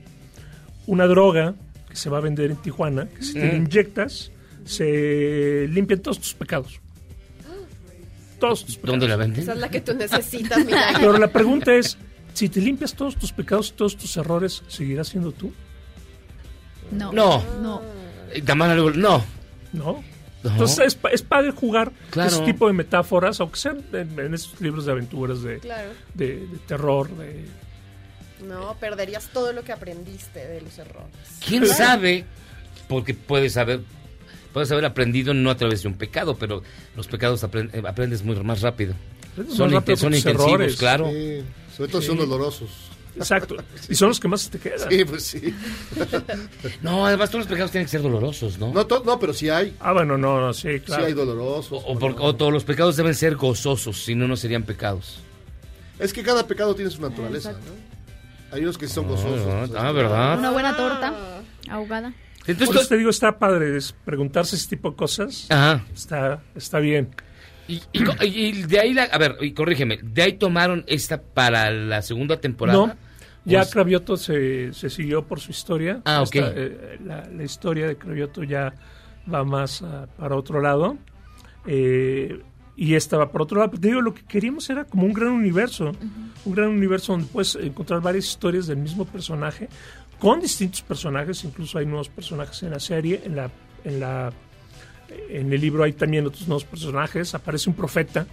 una droga que se va a vender en Tijuana, que si te la Mm. inyectas, se limpian todos tus pecados. Todos tus pecados. ¿Dónde la venden? Esa es la que tú necesitas, mira. Pero la pregunta es, si te limpias todos tus pecados, todos tus errores, ¿seguirás siendo tú? No. No. No. Eh, no. ¿No? No. Entonces es, es padre jugar Claro. ese tipo de metáforas, aunque sean en, en esos libros de aventuras, de, Claro. de, de terror, de... No, perderías todo lo que aprendiste de los errores. ¿Quién sabe? Porque puedes haber, puedes haber aprendido no a través de un pecado, pero los pecados eh, aprendes muy más rápido. Son, más rápido intensivos, errores. claro. Sí, sobre todo Sí. son dolorosos. Exacto. Y son los que más te quedan. Sí, pues sí. No, además todos los pecados tienen que ser dolorosos, ¿no? No, to- no pero sí hay. Ah, bueno, no, no, sí, claro. Sí hay dolorosos. O, por- o todos los pecados deben ser gozosos, si no, no serían pecados. Es que cada pecado tiene su naturaleza, ¿no? Hay unos que son gozosos. Ah, otros ah, ¿verdad? Una buena torta ahogada. Entonces, Por eso te digo, está padre es preguntarse ese tipo de cosas. Ajá. Está, está bien. Y, y co- y de ahí, la, a ver, y corrígeme, ¿de ahí tomaron esta para la segunda temporada? No, ya ¿O es- Cravioto se, se siguió por su historia. Ah, ok. Esta, eh, la, la historia de Cravioto ya va más ah, para otro lado. Eh, y esta va por otro lado. Pero te digo, lo que queríamos era como un gran universo. Un gran universo donde puedes encontrar varias historias del mismo personaje, con distintos personajes. Incluso hay nuevos personajes en la serie. En la, en la en el libro hay también otros nuevos personajes. Aparece un profeta.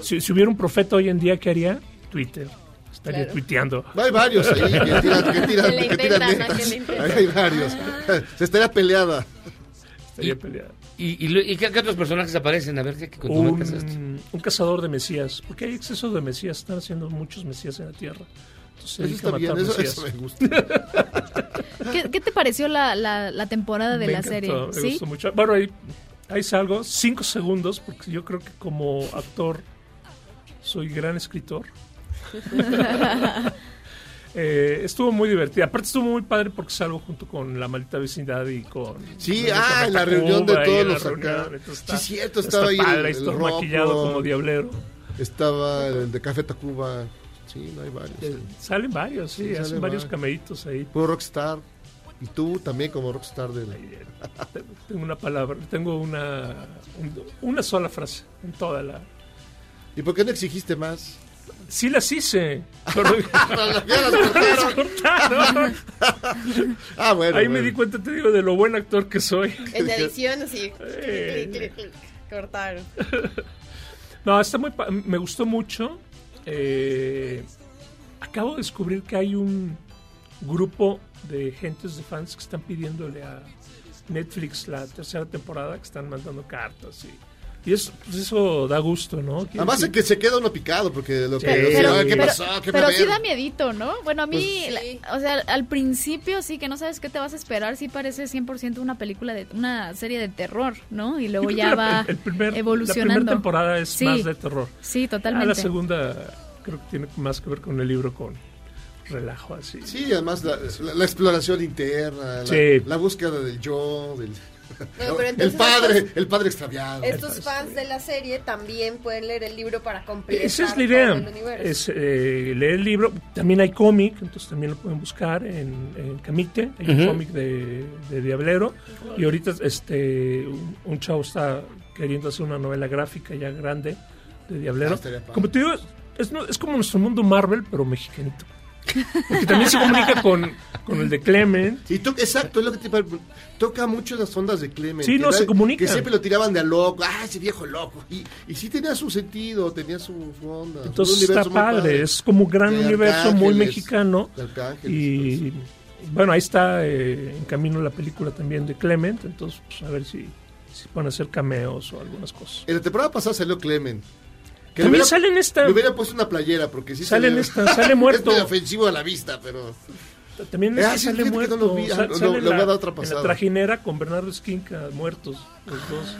Si, si hubiera un profeta hoy en día, ¿qué haría? Twitter. Estaría Claro. tuiteando. Hay varios ahí que tiran, que tiran, Que le que tiran intentan, netas. que le intentan. Ahí hay varios. Se estaría peleada. estaría Y-. ¿Y, y, qué, qué otros personajes aparecen? A ver, ¿qué, qué comentas esto? Un, un cazador de mesías, porque hay exceso de mesías, están haciendo muchos mesías en la tierra. Entonces, Eso está bien, matar eso- mesías. eso me gusta. ¿Qué, qué te pareció la, la, la temporada de Me la encantó, serie? Me ¿Sí? gustó mucho. Bueno, ahí, ahí salgo, cinco segundos, porque yo creo que como actor soy gran escritor. Eh, estuvo muy divertida. Aparte estuvo muy padre porque salgo junto con la maldita vecindad y con... Sí, con ah, en la reunión de todos los acá. Sí, cierto, estaba ahí padre, el- maquillado como diablero. Estaba el de Café Tacuba. Sí, no hay varios. Eh, Salen varios, sí, Sí, hacen varios cameitos ahí. Puro Rockstar. Y tú también como Rockstar del... Tengo una palabra, tengo una, un- una sola frase en toda la... ¿Y por qué no exigiste más? Sí las hice. Las cortaron. Ah, bueno, Ahí me di cuenta, te digo, de lo buen actor que soy. En la edición, así. Cortaron. No, está muy pa- me gustó mucho. Eh, acabo de descubrir que hay un grupo de gentes de fans que están pidiéndole a Netflix la tercera temporada, que están mandando cartas y, y eso, pues eso da gusto, ¿no? Además es que se queda uno picado porque lo. Sí. Pero- ¿Qué pero- pasó? ¿Qué Pero va a sí da miedito, ¿no? Bueno, a mí, Pues- la- o sea, al principio sí que no sabes qué te vas a esperar, sí parece 100% una película de una serie de terror, ¿no? Y luego ya va el- primer- La evolucionando. primera temporada es Sí. más de terror. Sí, Ah, totalmente. la segunda creo que tiene más que ver con el libro, con relajo así. Sí, además la, la- la exploración interna, la, Sí. la búsqueda del yo, del... pero el padre, estos- el padre extraviado. Estos fans de la serie también pueden leer el libro para completar Esa es la idea, el universo. es eh, leer el libro. También hay cómic, entonces también lo pueden buscar en, en Camite, hay un cómic de, de Diablero. Y ahorita este un, un chavo está queriendo hacer una novela gráfica ya grande de Diablero. Ah, como te digo, es, no- es como nuestro mundo Marvel, pero mexicanito. Porque también se comunica con, con el de Clement. Y to- exacto, es lo que te toca mucho las ondas de Clement. Sí, no, era- se comunican. Que siempre lo tiraban de a loco, ah, ese viejo loco. Y, y sí tenía su sentido, tenía su, onda. Entonces está padre, es como un gran De universo muy mexicano. de arcángeles Y bueno, ahí está eh, en camino la película también de Clement, entonces pues, a ver si, si pueden hacer cameos o algunas cosas. En la temporada pasada salió Clement. Que También hubiera- sale en esta- Le hubiera puesto una playera porque sí Sale en esta, sale muerto. es ofensivo a la vista, pero... También es ah, que sí, sale que muerto. no lo vi, ah, sale lo voy a la- dar otra En la trajinera con Bernardo Esquinca, muertos, los dos.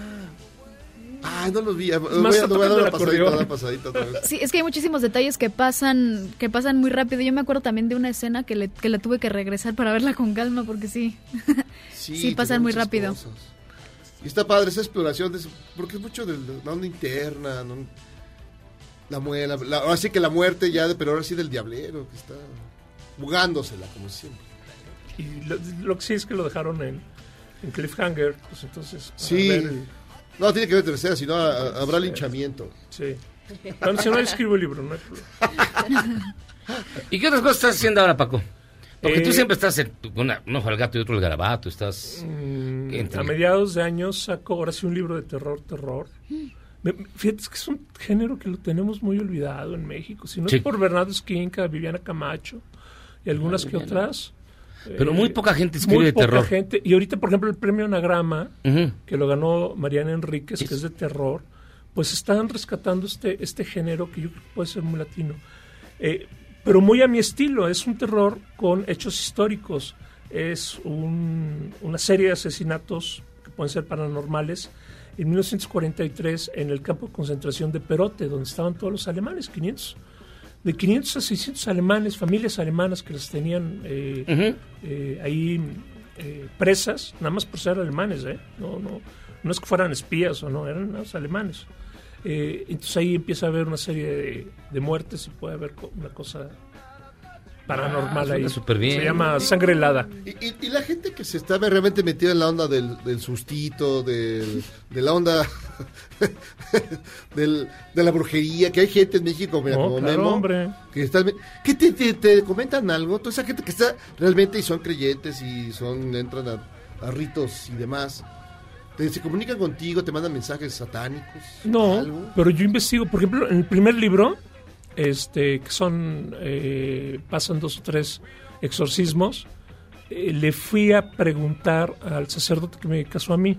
Ah, no los vi. Voy más, a, está le voy a dar una pasadita, acordeón. una pasadita otra vez. Sí, es que hay muchísimos detalles que pasan que pasan muy rápido. Yo me acuerdo también de una escena que, le, que la tuve que regresar para verla con calma porque sí. Sí, pasan muy rápido. cosas. Y está padre esa exploración, de eso, porque es mucho de la onda interna, ¿no? La muela, la, ahora sí que la muerte ya, de, pero ahora sí del diablero, que está jugándosela, como siempre. Y lo, lo que sí es que lo dejaron en, en Cliffhanger, pues entonces. Sí. el- No, tiene que ver tercera, si no habrá linchamiento. Sí. Bueno, si no escribo el libro, no hay problema. ¿Y qué otras cosas estás haciendo ahora, Paco? Porque Eh, tú siempre estás en una, un ojo al gato y otro al garabato, estás... Mm, entre- A mediados de años saco ahora sí un libro de terror, terror. Fíjate es que es un género que lo tenemos muy olvidado en México. Si no Sí. es por Bernardo Esquinca, Viviana Camacho y algunas que Viviana. otras. Pero eh, muy poca gente escribe muy de poca terror. gente. Y ahorita, por ejemplo, el premio Anagrama, que lo ganó Mariana Enríquez, que es de terror, pues están rescatando este, este género que yo creo que puede ser muy latino. Eh, pero muy a mi estilo, es un terror con hechos históricos. Es un- una serie de asesinatos que pueden ser paranormales. En 1943, en el campo de concentración de Perote, donde estaban todos los alemanes, 500. De 500 a 600 alemanes, familias alemanas que las tenían eh, eh, ahí eh, presas, nada más por ser alemanes, ¿eh? No, no, no es que fueran espías o no, eran los alemanes. Entonces ahí empieza a haber una serie de, de muertes y puede haber una cosa paranormal Ah, ahí. súper bien. Se llama Sangre Helada. Y, y- y la gente que se está realmente metida en la onda del, del sustito, del- de la onda del- de la brujería, que hay gente en México mira, No, como claro, Memo, hombre. que está, ¿qué te, te- te comentan algo? Toda esa gente que está realmente y son creyentes y son entran a, a ritos y demás, te- se comunican contigo, te mandan mensajes satánicos. No, algo. pero yo investigo, por ejemplo, en el primer libro, este, que son, eh, pasan dos o tres exorcismos, eh, le fui a preguntar al sacerdote que me casó a mí,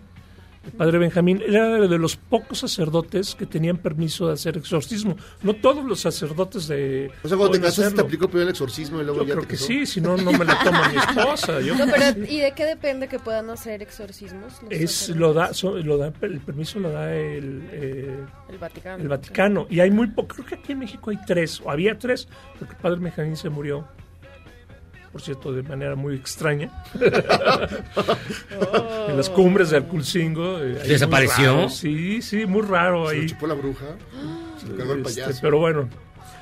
el padre Benjamín, era de los pocos sacerdotes que tenían permiso de hacer exorcismo. No todos los sacerdotes de... O sea, cuando te casaste te aplicó primero el exorcismo y luego Yo ya creo te que sí, si no, no me la toma mi esposa. Yo No, pero. ¿y de qué depende que puedan hacer exorcismos? los Es, lo da, so- lo da, el permiso lo da el, eh, El Vaticano. el Vaticano. Y hay muy poco, creo que aquí en México hay tres, o había tres, porque el padre Benjamín se murió, por cierto, de manera muy extraña. en las cumbres de Alculcingo. eh, ¿Desapareció? raro. Sí, sí, muy raro Se lo ahí. chupó la bruja. Se lo cagó el Este, payaso. pero bueno.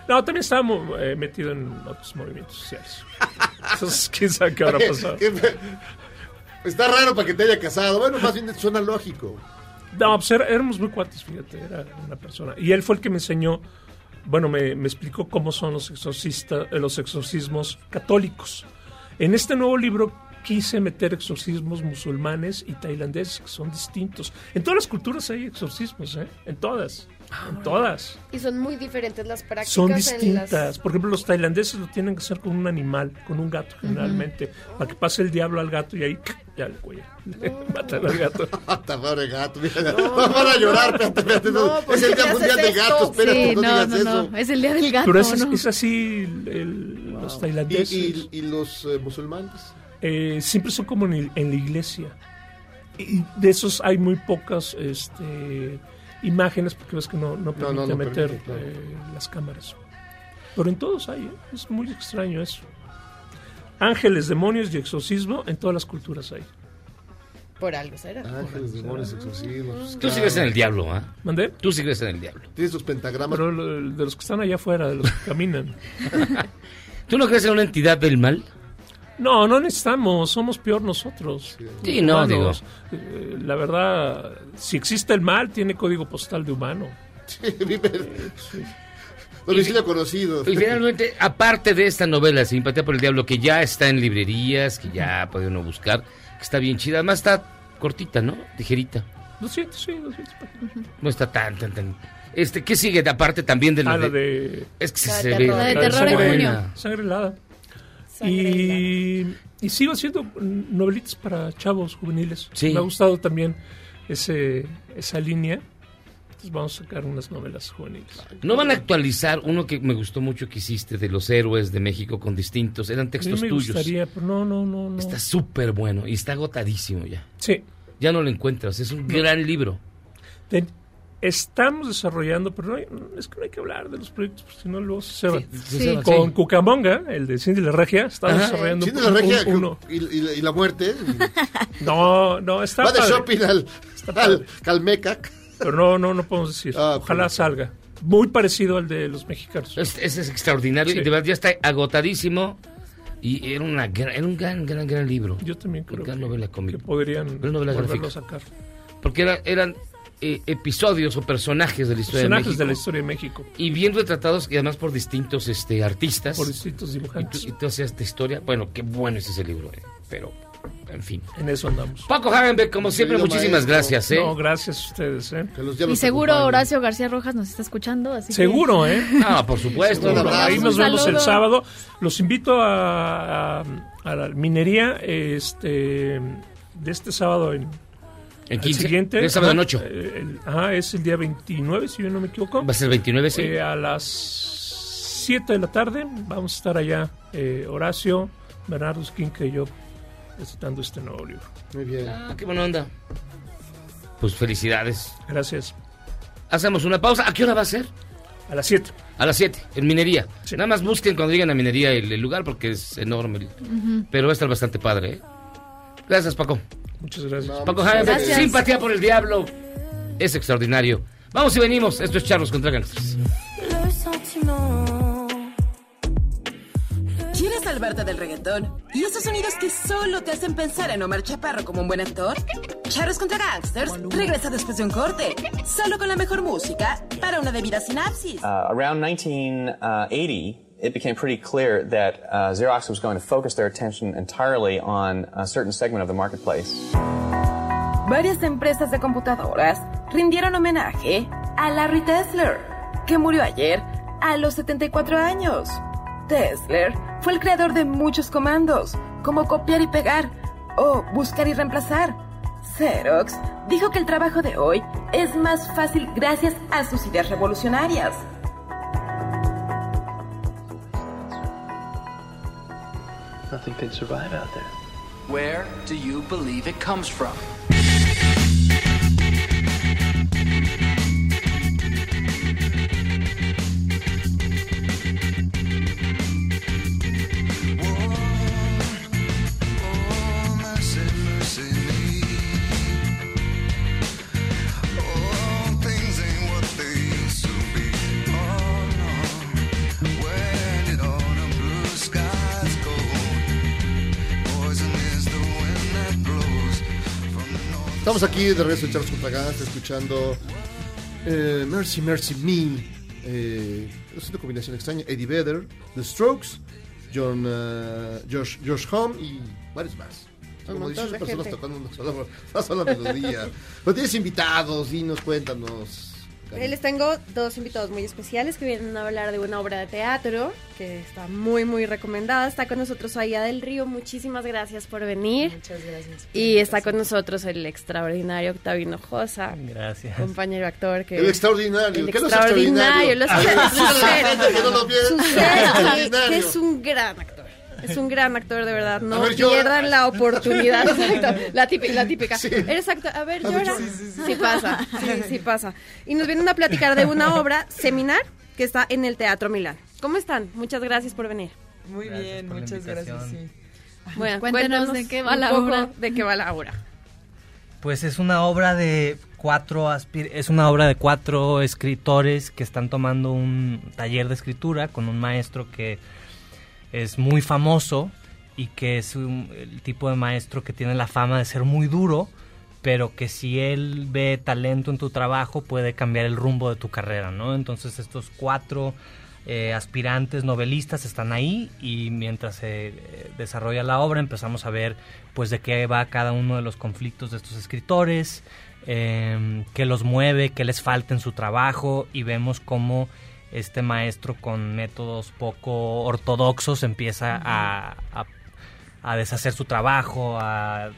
No, también estábamos eh, metido en otros movimientos sociales. Entonces, quién sabe qué habrá pasado. ¿Qué- Está raro para que te haya casado. Bueno, más bien suena lógico. No, pues era- éramos muy cuates, fíjate, era una persona. Y él fue el que me enseñó, bueno, me, me explicó cómo son los, exorcistas, eh, los exorcismos católicos. En este nuevo libro quise meter exorcismos musulmanes y tailandeses, que son distintos. En todas las culturas hay exorcismos, ¿eh? En todas. En todas. Y son muy diferentes las prácticas. Son en distintas. las- Por ejemplo, los tailandeses lo tienen que hacer con un animal, con un gato generalmente, para que pase el diablo al gato y ahí ya le cuelga. Le matan al gato. Pobre gato. mira, van a llorar. Espérate, espérate. No, ¿por es el Día Mundial del? Gato. Espérate, Sí, no, no, digas no, eso. no. Es el día del gato. Pero es, ¿no? es así el- los tailandeses. ¿Y, y, y los eh, musulmanes? Eh, siempre son como en, el- en la iglesia. Y de esos hay muy pocas este, imágenes porque ves que no, no permite no, no meter permite, claro. eh, las cámaras. Pero en todos hay, ¿eh? es muy extraño eso. Ángeles, demonios y exorcismo en todas las culturas hay. Por algo será. Ángeles, demonios, exorcismos. Tú claro. sigues en el diablo, ¿ah? ¿Mandé? Tú sigues en el diablo. Tienes tus pentagramas. Pero lo- de los que están allá afuera, de los que caminan. ¿Tú no crees en una entidad del mal? No, no necesitamos, somos peor nosotros. Sí, no, Humanos. Eh, La verdad, si existe el mal, tiene código postal de humano. Domicilio conocido. Y finalmente, aparte de esta novela, Simpatía por el Diablo, que ya está en librerías, que ya puede uno buscar, que está bien chida, además está cortita, ¿no? Ligerita. 200, sí, 200 páginas. No está tan, tan, tan. Este, ¿Qué sigue de aparte también de Ah, la de... de... Es que La de se ve... terror. La de terror en junio. Sangre helada. Y, y sigo haciendo novelitas para chavos juveniles. Sí. Me ha gustado también ese, esa línea. Entonces vamos a sacar unas novelas juveniles. ¿No van a actualizar uno que me gustó mucho que hiciste de los héroes de México con distintos? Eran textos me tuyos. gustaría, pero no, no, no. no. Está súper bueno y está agotadísimo ya. Sí. Ya no lo encuentras, es un No. gran libro. Ten- estamos desarrollando, pero no hay- es que no hay que hablar de los proyectos, porque si no luego se van. Sí, Con sí. Cucamonga, el de Cindy la Regia, estamos Ajá. desarrollando Cindy un- la Regia un- uno. y, y- y la muerte. No, no, está Va de padre. shopping al, al Calmecac. Pero no, no, no podemos decir. Ah, Ojalá salga. Muy parecido al de los mexicanos. Es- Ese es extraordinario Sí. y de verdad ya está agotadísimo. Y era, una gran- era un gran, gran, gran libro. Yo también creo gran que, novela cómica. que podrían Gran novela volverlo a sacar. Porque era- eran eh, episodios o personajes de la historia Personajes de México. de la historia de México. Y bien retratados y además por distintos este, artistas. Por distintos y tú, dibujantes. y tú hacías esta historia. Bueno, qué bueno es ese libro. eh, Pero, en fin. En eso andamos. Paco Hagenbeck, como siempre, muchísimas maestro. gracias. ¿eh? No, gracias a ustedes. ¿eh? Que los Y seguro. Horacio García Rojas nos está escuchando, así que- Seguro, ¿eh? Ah, por supuesto. Ahí nos vemos el sábado. Los invito a, a, a la minería este, de este sábado En el 15. siguiente. de sábado en Ajá, 8. eh, el- ajá, es el día 29, si yo no me equivoco. Va a ser 29, sí. Eh, a las 7 de la tarde vamos a estar allá, eh, Horacio, Bernardo Esquinca y yo, recitando este nuevo libro. Muy bien. Ah, qué buena onda. Pues felicidades. Gracias. Hacemos una pausa. ¿A qué hora va a ser? A las 7. A las 7, en minería. Nada más busquen cuando lleguen a minería el, el lugar porque es enorme. el-. Pero va a estar bastante padre. ¿eh? Gracias, Paco. Muchas gracias. Paco Hagenbeck, Gracias. simpatía por el diablo. Es extraordinario. Vamos y venimos. Esto es Charlos contra Gangsters. ¿Quieres salvarte del reggaetón? ¿Y esos sonidos que solo te hacen pensar en Omar Chaparro como un buen actor? Charros contra Gangsters regresa después de un corte, solo con la mejor música para una debida sinapsis. Uh, around 1980, it became pretty clear that uh, Xerox was going to focus their attention entirely on a certain segment of the marketplace. Varias empresas de computadoras rindieron homenaje a Larry Tesler, que murió ayer a los 74 años. Tesler fue el creador de muchos comandos, como copiar y pegar o buscar y reemplazar. Xerox dijo que el trabajo de hoy es más fácil gracias a sus ideas revolucionarias. Nothing can survive out there. Where do you believe it comes from? Estamos aquí de regreso en Charles Contragás, escuchando eh, Mercy, Mercy Me. Eh, es una combinación extraña. Eddie Vedder, The Strokes, John, eh, Josh, Josh Home y varios más. Como montón 18 de personas tocando una sola, una sola melodía. Pero tienes invitados, dinos, cuéntanos. Les tengo dos invitados muy especiales que vienen a hablar de una obra de teatro que está muy, muy recomendada. Está con nosotros Aida del Río. Muchísimas gracias por venir. Muchas gracias. Y está con nosotros el extraordinario Octavio Hinojosa. Gracias. Compañero actor que... El extraordinario. El ¿Qué no es extraordinario. que es un gran actor. Es un gran actor, de verdad. No ver, pierdan la oportunidad. Exacto. La típica. La típica. Eres actor. A ver, llora. sí, sí, sí. Sí pasa. Sí, sí pasa. Y nos vienen a platicar de una obra, Seminar, que está en el Teatro Milán. ¿Cómo están? Muchas gracias por venir. Muy bien, muchas gracias. sí. Bueno, Cuéntanos de qué va la obra. De qué va la obra. Pues es una obra de cuatro aspir- es una obra de cuatro escritores que están tomando un taller de escritura con un maestro que es muy famoso y que es un- el tipo de maestro que tiene la fama de ser muy duro, pero que si él ve talento en tu trabajo puede cambiar el rumbo de tu carrera, ¿no? Entonces estos cuatro eh, aspirantes novelistas están ahí y mientras se eh, desarrolla la obra empezamos a ver pues de qué va cada uno de los conflictos de estos escritores, eh, qué los mueve, qué les falta en su trabajo y vemos cómo este maestro con métodos poco ortodoxos empieza a, a- a deshacer su trabajo, a-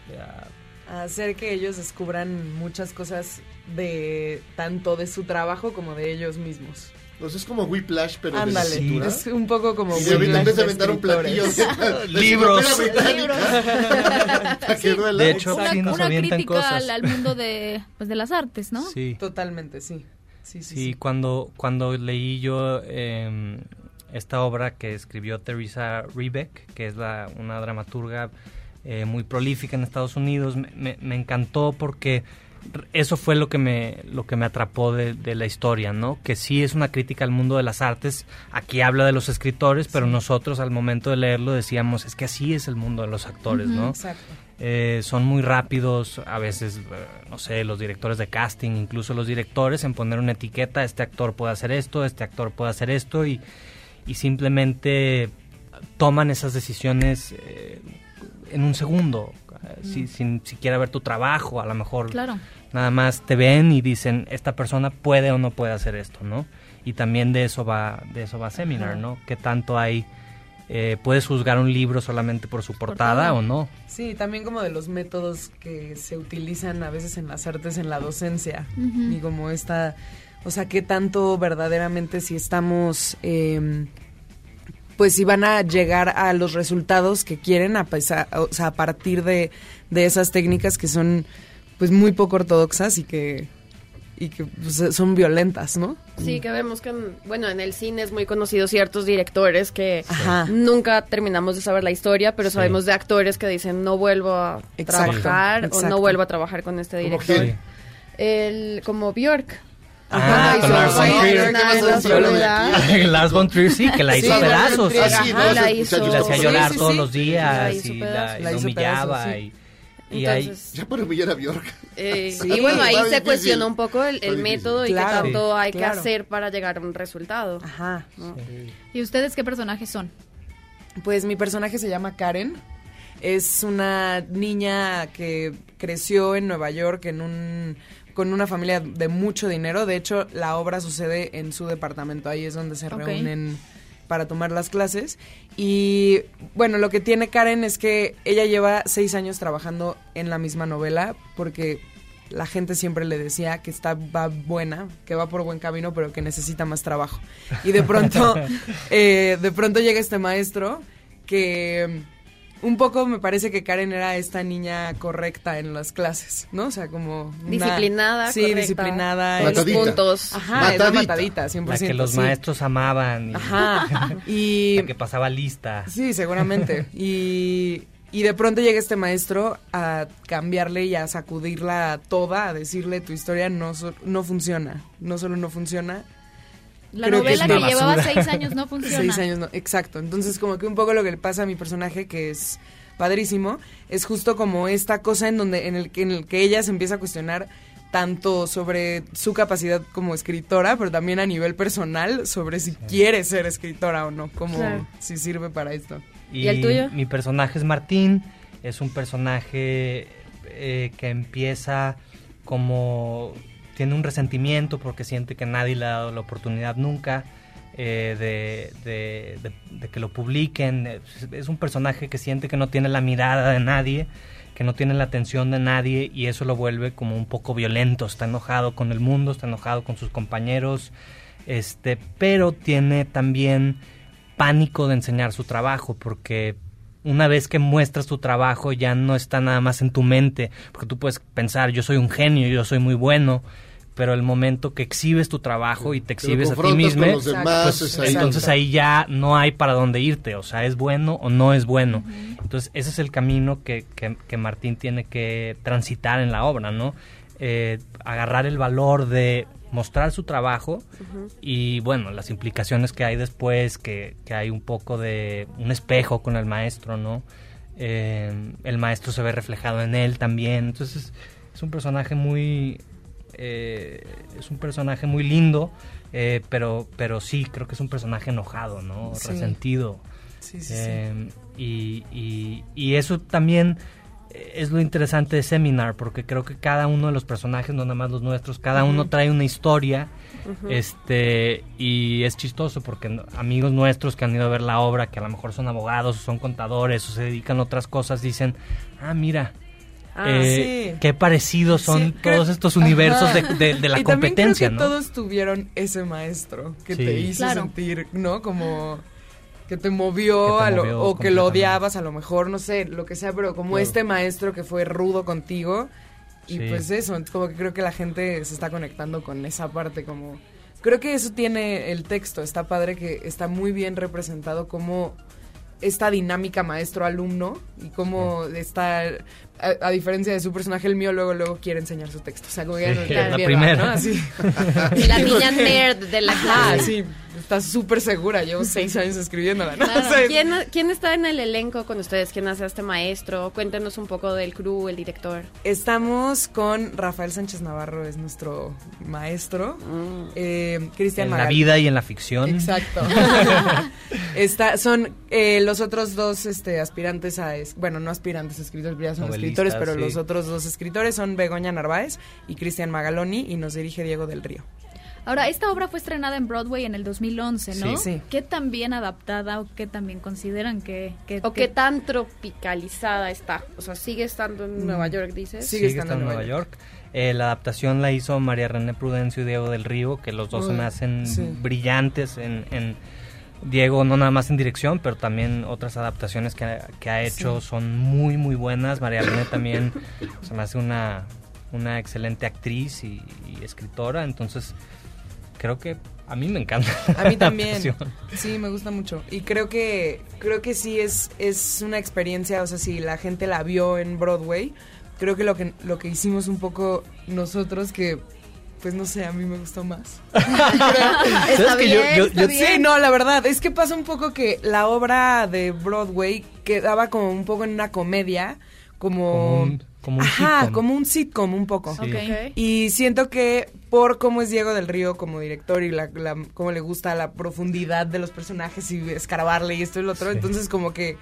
hacer que ellos descubran muchas cosas de tanto de su trabajo como de ellos mismos. Pues es como Whiplash, pero de Ándale, escritura. es un poco como de de Whiplash de aventar un platillo de- de Libros. que duela. De hecho, una, sí nos una avientan crítica cosas. al mundo de, pues, de las artes, ¿no? Sí. Totalmente, sí. Sí, sí, cuando, cuando leí yo eh, esta obra que escribió Teresa Rebeck, que es la, una dramaturga eh, muy prolífica en Estados Unidos, me, me- me encantó porque eso fue lo que me, lo que me atrapó de, de la historia, ¿no? Que sí es una crítica al mundo de las artes, aquí habla de los escritores, pero nosotros al momento de leerlo decíamos, es que así es el mundo de los actores, ¿no? exacto. Eh, son muy rápidos, a veces, eh, no sé, los directores de casting, incluso los directores, en poner una etiqueta, este actor puede hacer esto, este actor puede hacer esto, y, y simplemente toman esas decisiones eh, en un segundo, eh, si- Mm. sin siquiera ver tu trabajo, a lo mejor Claro. nada más te ven y dicen, esta persona puede o no puede hacer esto, ¿no? Y también de eso va, de eso va Seminar. ¿no? ¿Qué tanto hay? Eh, ¿Puedes juzgar un libro solamente por su portada o no? Sí, también como de los métodos que se utilizan a veces en las artes, en la docencia. Y como esta, o sea, qué tanto verdaderamente si estamos, eh, pues si van a llegar a los resultados que quieren, a, pesar, o sea, a partir de, de esas técnicas que son pues muy poco ortodoxas y que, y que pues, son violentas, ¿no? Sí, que vemos que, en- bueno, en el cine es muy conocido ciertos directores que Ajá. nunca terminamos de saber la historia, pero Sí. sabemos de actores que dicen no vuelvo a Exacto, trabajar o no vuelvo a trabajar con este ¿Como director. quién? El, como Bjork. Ah, hizo con Lars von Trier. Lars von sí, que la hizo Sí, pedazos. Ajá, la hizo- Y la hacía llorar sí, todos sí. los días y la, y La la hizo humillaba. pedazos, sí. Y, ahí- Ya por humillar a Bjork. eh, Sí, y bueno, ahí se difícil. cuestiona un poco el, método y qué tanto hay claro. que hacer para llegar a un resultado. Ajá. ¿no? ¿Y ustedes qué personajes son? Pues mi personaje se llama Karen. Es una niña que creció en Nueva York en un con una familia de mucho dinero. De hecho, la obra sucede en su departamento. Ahí es donde se reúnen para tomar las clases. Y bueno, lo que tiene Karen es que ella lleva seis años trabajando en la misma novela porque la gente siempre le decía que está va buena, que va por buen camino, pero que necesita más trabajo. Y de pronto, eh, de pronto llega este maestro que un poco me parece que Karen era esta niña correcta en las clases, ¿no? O sea, como... una- Disciplinada, Sí, correcta, disciplinada. los Matadita. puntos. Ajá, era Matadita. matadita, 100%. La que los sí. maestros amaban. Y, Ajá. Y... la que pasaba lista. Sí, seguramente. Y, y de pronto llega este maestro a cambiarle y a sacudirla toda, a decirle tu historia no, so- no funciona. No solo no funciona. La creo novela que, llevaba seis años no funciona. Seis años no, exacto. Entonces como que un poco lo que le pasa a mi personaje, que es padrísimo, es justo como esta cosa en donde en el, que- en el que ella se empieza a cuestionar tanto sobre su capacidad como escritora, pero también a nivel personal sobre si quiere ser escritora o no, como Claro. si sirve para esto. ¿Y el tuyo? Mi personaje es Martín, es un personaje eh, que empieza como tiene un resentimiento porque siente que nadie le ha dado la oportunidad nunca eh, de, de- que lo publiquen. Es, es un personaje que siente que no tiene la mirada de nadie, que no tiene la atención de nadie y eso lo vuelve como un poco violento. Está enojado con el mundo, está enojado con sus compañeros, este, pero tiene también pánico de enseñar su trabajo porque una vez que muestras tu trabajo ya no está nada más en tu mente, porque tú puedes pensar, yo soy un genio, yo soy muy bueno, pero el momento que exhibes tu trabajo y te exhibes a ti mismo, demás, pues, ahí entonces ahí ya no hay para dónde irte, o sea, es bueno o no es bueno. Entonces ese es el camino que, que- que Martín tiene que transitar en la obra, ¿no? Eh, agarrar el valor de mostrar su trabajo y bueno, las implicaciones que hay después, que, que hay un poco de un espejo con el maestro, ¿no? Eh, el maestro se ve reflejado en él también, entonces es un personaje muy... eh, es un personaje muy lindo, eh, pero, pero sí, creo que es un personaje enojado, ¿no? Sí. Resentido. Sí, sí, sí. Eh, y, y- y eso también es lo interesante de Seminar, porque creo que cada uno de los personajes, no nada más los nuestros, cada uno trae una historia, este, y es chistoso porque amigos nuestros que han ido a ver la obra, que a lo mejor son abogados o son contadores o se dedican a otras cosas, dicen, ah, mira, Ah, eh, sí. qué parecidos son Sí, creo- todos estos universos de, Ajá. de- de la y también competencia, creo que ¿no? todos tuvieron ese maestro que Sí. te hizo Claro. sentir, ¿no? Como que te movió, Que te a lo- movió o que lo odiabas a lo mejor, no sé, lo que sea, pero como Claro. este maestro que fue rudo contigo y Sí. pues eso, como que creo que la gente se está conectando con esa parte como creo que eso tiene el texto, está padre que está muy bien representado como esta dinámica maestro-alumno y cómo está, a, a diferencia de su personaje, el mío luego luego quiere enseñar su texto. O sea, como que no la miedo, primera. ¿no? Así. La niña nerd de la Ah, clase. sí, está súper segura. Llevo seis años escribiéndola, ¿no? Claro. O sea, ¿Quién, ¿Quién está en el elenco con ustedes? ¿Quién hace a este maestro? Cuéntenos un poco del crew, el director. Estamos con Rafael Sánchez Navarro, es nuestro maestro. Eh, Cristian en la vida y en la ficción. Exacto. Está, son eh, los otros dos este, aspirantes a... es- bueno, no aspirantes a escritores, ya son escritores, pero sí. los otros dos escritores son Begoña Narváez y Cristian Magaloni y nos dirige Diego del Río. Ahora, esta obra fue estrenada en Broadway en el 2011, ¿no? Sí. Sí. ¿Qué tan bien adaptada o qué tan bien consideran que... que ¿O que- qué tan tropicalizada está? O sea, ¿sigue estando en Nueva York, dices? Sigue Sigue estando estando en Nueva York. Eh, la adaptación la hizo María René Prudencio y Diego del Río, que los dos se me hacen sí. brillantes en, en- Diego no nada más en dirección, pero también otras adaptaciones que, ha- que ha hecho Sí. son muy muy buenas. María René también se me hace una, una excelente actriz y, y escritora, entonces creo que a mí me encanta. A mí también. Sí, me gusta mucho. Y creo que creo que sí es es una experiencia, o sea, si la gente la vio en Broadway, creo que lo que lo que hicimos un poco nosotros que pues no sé, a mí me gustó más. Está ¿Sabes que yo- bien, yo- está yo- bien. Sí, no, la verdad, es que pasa un poco que la obra de Broadway quedaba como un poco en una comedia, como... Como un, como un Ajá, sitcom. como un sitcom un poco. Sí. Y siento que por cómo es Diego del Río como director y la, la- cómo le gusta la profundidad de los personajes y escarbarle y esto y lo otro, Sí. entonces como que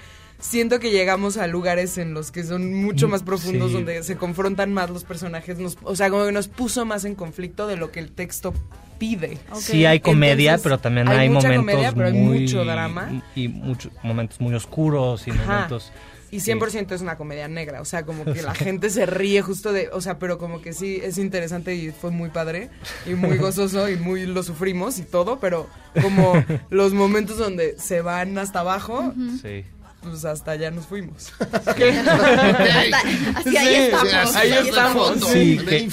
siento que llegamos a lugares en los que son mucho Mm, más profundos, sí. donde se confrontan más los personajes, nos- o sea, como que nos puso más en conflicto de lo que el texto pide. Sí hay comedia, Entonces, pero también hay hay, mucha momentos comedia, pero hay muy mucho drama. y muchos momentos muy oscuros y Ajá. momentos Y 100% es una comedia negra, o sea, como que la gente se ríe justo de, o sea, pero como que sí es interesante y fue muy padre y muy gozoso y muy lo sufrimos y todo, pero como los momentos donde se van hasta abajo, Sí. Pues hasta allá nos fuimos. Hasta- hacia ahí estamos. ahí Hacia estamos. fondo. Sí, que-.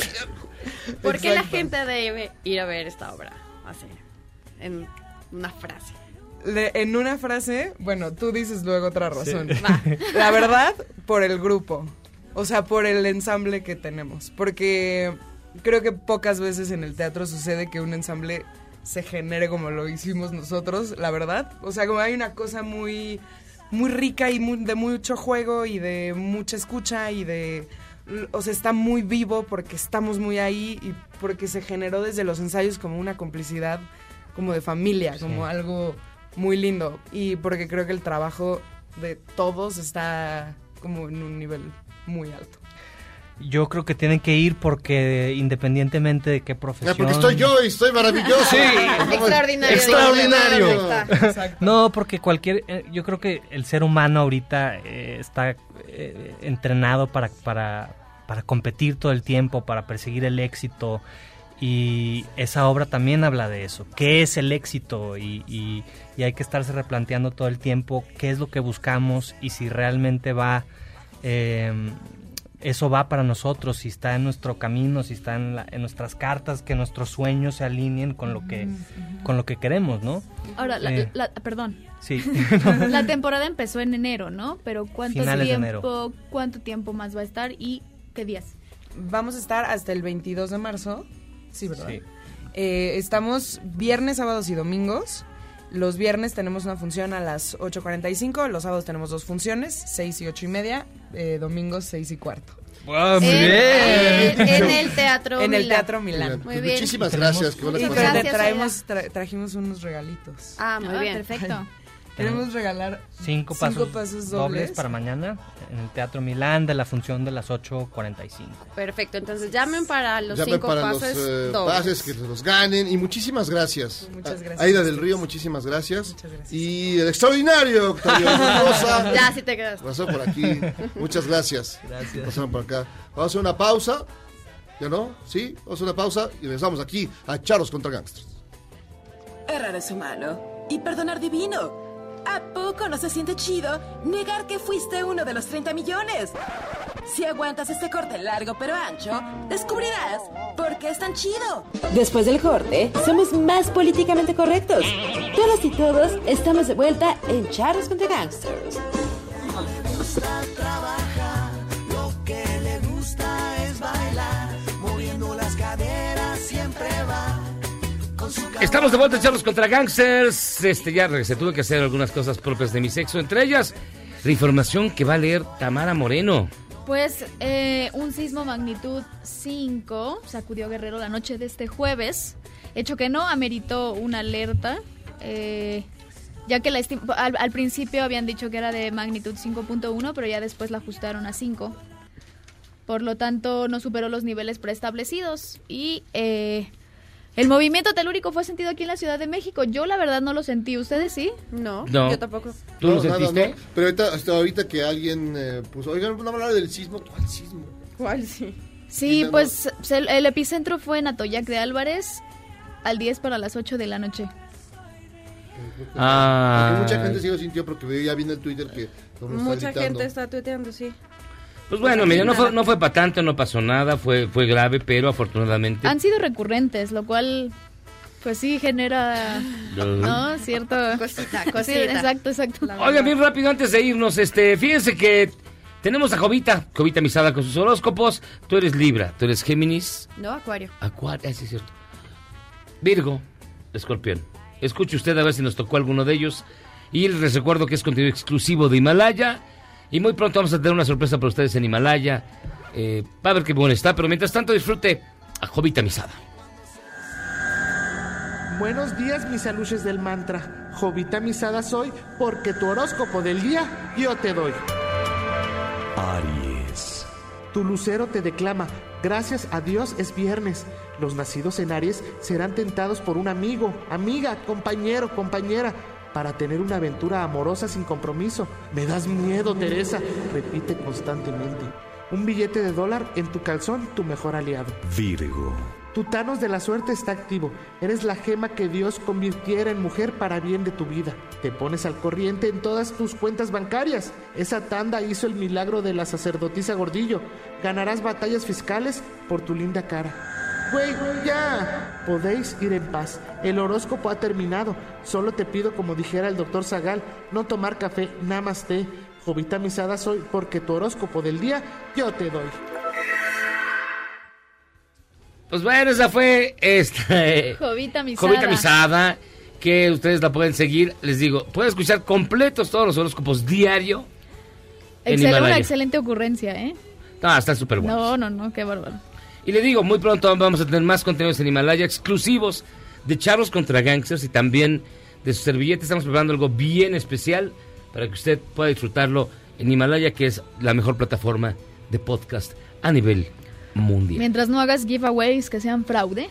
¿Por qué la gente debe ir a ver esta obra? Así, en una frase. Le- en una frase, bueno, tú dices luego otra razón. Sí. La verdad, por el grupo. O sea, por el ensamble que tenemos. Porque creo que pocas veces en el teatro sucede que un ensamble se genere como lo hicimos nosotros, la verdad. O sea, como hay una cosa muy, muy rica y muy- de mucho juego y de mucha escucha y de... O sea, está muy vivo porque estamos muy ahí y porque se generó desde los ensayos como una complicidad como de familia, como algo muy lindo. Y porque creo que el trabajo de todos está como en un nivel muy alto. Yo creo que tienen que ir porque independientemente de qué profesión. Ah, porque estoy yo y estoy maravilloso. Sí. Extraordinario. Extraordinario. Está. No, porque cualquier, eh, yo creo que el ser humano ahorita eh, está eh, entrenado para, para, para competir todo el tiempo, para perseguir el éxito. Y esa obra también habla de eso. ¿Qué es el éxito? Y, y- y hay que estarse replanteando todo el tiempo qué es lo que buscamos y si realmente va, eh, eso va para nosotros, si está en nuestro camino, si está en, la- en nuestras cartas, que nuestros sueños se alineen con lo que, con lo que queremos, ¿no? Ahora, la- Eh, la- perdón. Sí. La temporada empezó en enero, ¿no? Pero ¿cuánto Finales de tiempo, enero. cuánto tiempo más va a estar y qué días? Vamos a estar hasta el 22 de marzo. Sí, ¿verdad? Sí. Eh, estamos viernes, sábados y domingos. Los viernes tenemos una función a las 8.45, los sábados tenemos dos funciones, 6 y 8 y media, eh, domingos 6 y cuarto. ¡Wow, muy En, en el Teatro En el Milán. Teatro Milán. Muy bien. Muchísimas gracias. buena Y te traemos, tra- trajimos unos regalitos. Ah, muy Ah, bien. perfecto. Queremos regalar Cinco pasos, dobles. dobles. para mañana en el Teatro Milán de la función de las 8.45. Perfecto, entonces llamen para los Llamen cinco para pases los eh, dobles. pases que los ganen y muchísimas gracias. Muchas gracias Aida del. Río, muchísimas gracias. Y el extraordinario Octavio Rosa. Ya, sí te quedas. Pasó por aquí. Muchas gracias. Gracias. Pasaron por acá. Vamos a hacer una pausa. ¿Ya no? ¿Sí? Vamos a hacer una pausa y regresamos aquí a Charos contra Gangsters. Errar es humano y perdonar divino. ¿A poco no se siente chido negar que fuiste uno de los 30 millones? Si aguantas este corte largo pero ancho, descubrirás por qué es tan chido. Después del corte, somos más políticamente correctos. Todas y todos estamos de vuelta en Charros contra Gangsters. Estamos de vuelta en Charlos contra Gangsters. Este, ya regresé, tuve que hacer algunas cosas propias de mi sexo, entre ellas la información que va a leer Tamara Moreno. Pues eh, un sismo magnitud 5 sacudió Guerrero la noche de este jueves, hecho que no ameritó una alerta, eh, ya que la al, al principio habían dicho que era de magnitud 5.1, pero ya después la ajustaron a 5. Por lo tanto, no superó los niveles preestablecidos y eh, el movimiento telúrico fue sentido aquí en la Ciudad de México. Yo la verdad no lo sentí, ¿ustedes sí? No, No. yo tampoco. ¿Tú lo No, nada, sentiste? no. Pero ahorita, hasta ahorita que alguien eh, puso, oigan, no hablar del sismo. ¿Cuál sismo? ¿Cuál sí? Sí, pues se- el epicentro fue en Atoyac de Álvarez al 10 para las 8 de la noche. Ah. Porque mucha gente sí lo sintió porque ya viene el Twitter que el está Mucha gritando. gente está tuiteando, sí. Pues bueno, mira, no fue, no fue para tanto, no pasó nada, fue, fue grave, pero afortunadamente... Han sido recurrentes, lo cual pues sí genera no cierto Cosita, Sí, cosita. exacto, exacto. Oiga, bien rápido, antes de irnos, este, fíjense que tenemos a Jovita, Jovita Misada con sus horóscopos. Tú eres Libra, tú eres Géminis, No, Acuario. Acuario, ah, sí es cierto. Virgo, Escorpión. Escuche usted a ver si nos tocó alguno de ellos. Y les recuerdo que es contenido exclusivo de Himalaya. Y muy pronto vamos a tener una sorpresa para ustedes en Himalaya. Eh, va a ver qué bueno está, pero mientras tanto disfrute a Jovita Misada. Buenos días, mis aluches del mantra. Jovita misada soy porque tu horóscopo del día yo te doy. Aries. Tu lucero te declama, Gracias a Dios es viernes. Los nacidos en Aries serán tentados por un amigo, amiga, compañero, compañera, para tener una aventura amorosa sin compromiso. Me das miedo, Teresa, repite constantemente. Un billete de dólar en tu calzón, tu mejor aliado. Virgo. Tu Thanos de la suerte está activo. Eres la gema que Dios convirtiera en mujer para bien de tu vida. Te pones al corriente en todas tus cuentas bancarias. Esa tanda hizo el milagro de la sacerdotisa Gordillo. Ganarás batallas fiscales por tu linda cara. Güey, ya. Podéis ir en paz. El horóscopo ha terminado. Solo te pido, como dijera el doctor Zagal, no tomar café, nada más té. Jovita misada soy, porque tu horóscopo del día yo te doy. Pues bueno, esa fue esta. eh, Jovita Misada. Jovita Misada, que ustedes la pueden seguir. Les digo, pueden escuchar completos todos los horóscopos diario. en una excelente ocurrencia, ¿eh? No, está súper bueno. No, no, no, qué bárbaro. Y le digo, muy pronto vamos a tener más contenidos en Himalaya exclusivos de charros contra gangsters y también de su servilleta. Estamos preparando algo bien especial para que usted pueda disfrutarlo en Himalaya, que es la mejor plataforma de podcast a nivel mundial. Mientras no hagas giveaways que sean fraude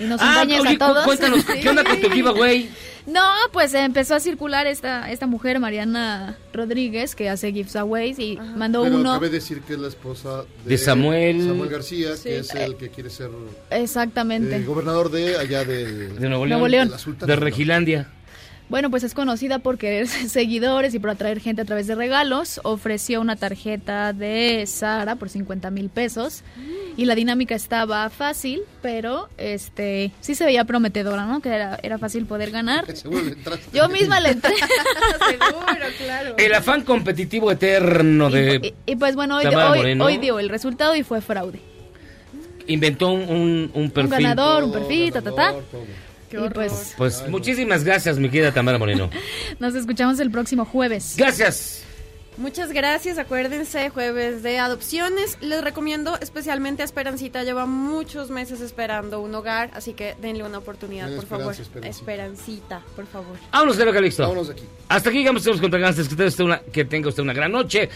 y nos Ah, engañes oye, a todos. cu- cuéntanos, ¿qué onda con tu giveaway? No, pues empezó a circular esta esta mujer, Mariana Rodríguez, que hace giveaways y mandó Pero uno. cabe decir que es la esposa de, De Samuel- Samuel García, Sí. que es el que quiere ser Exactamente. eh, gobernador de allá de, De Nuevo Nuevo León. de la Sultana. De Regilandia. Bueno, pues es conocida por querer seguidores y por atraer gente a través de regalos. Ofreció una tarjeta de Sara por 50 mil pesos. Y la dinámica estaba fácil, pero este sí se veía prometedora, ¿no? Que era, era fácil poder ganar. Yo misma le entré. Seguro, claro. El afán competitivo eterno de... Y, y pues bueno, hoy, hoy, dio el resultado y fue fraude. Inventó un, un, un perfil. Un ganador, un perfil, ta, ta, ta. Y pues Pues muchísimas gracias, mi querida Tamara Moreno. nos escuchamos el próximo jueves. Gracias. Muchas gracias, acuérdense, jueves de adopciones. Les recomiendo especialmente a Esperancita, lleva muchos meses esperando un hogar, así que denle una oportunidad, por favor. Esperancita, por favor. Vámonos, Lero Calixto. Vámonos de aquí. Hasta aquí llegamos todos contra gangsters. Que, tenga usted una, que tenga usted una gran noche.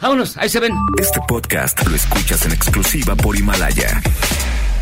Vámonos, ahí se ven. Este podcast lo escuchas en exclusiva por Himalaya.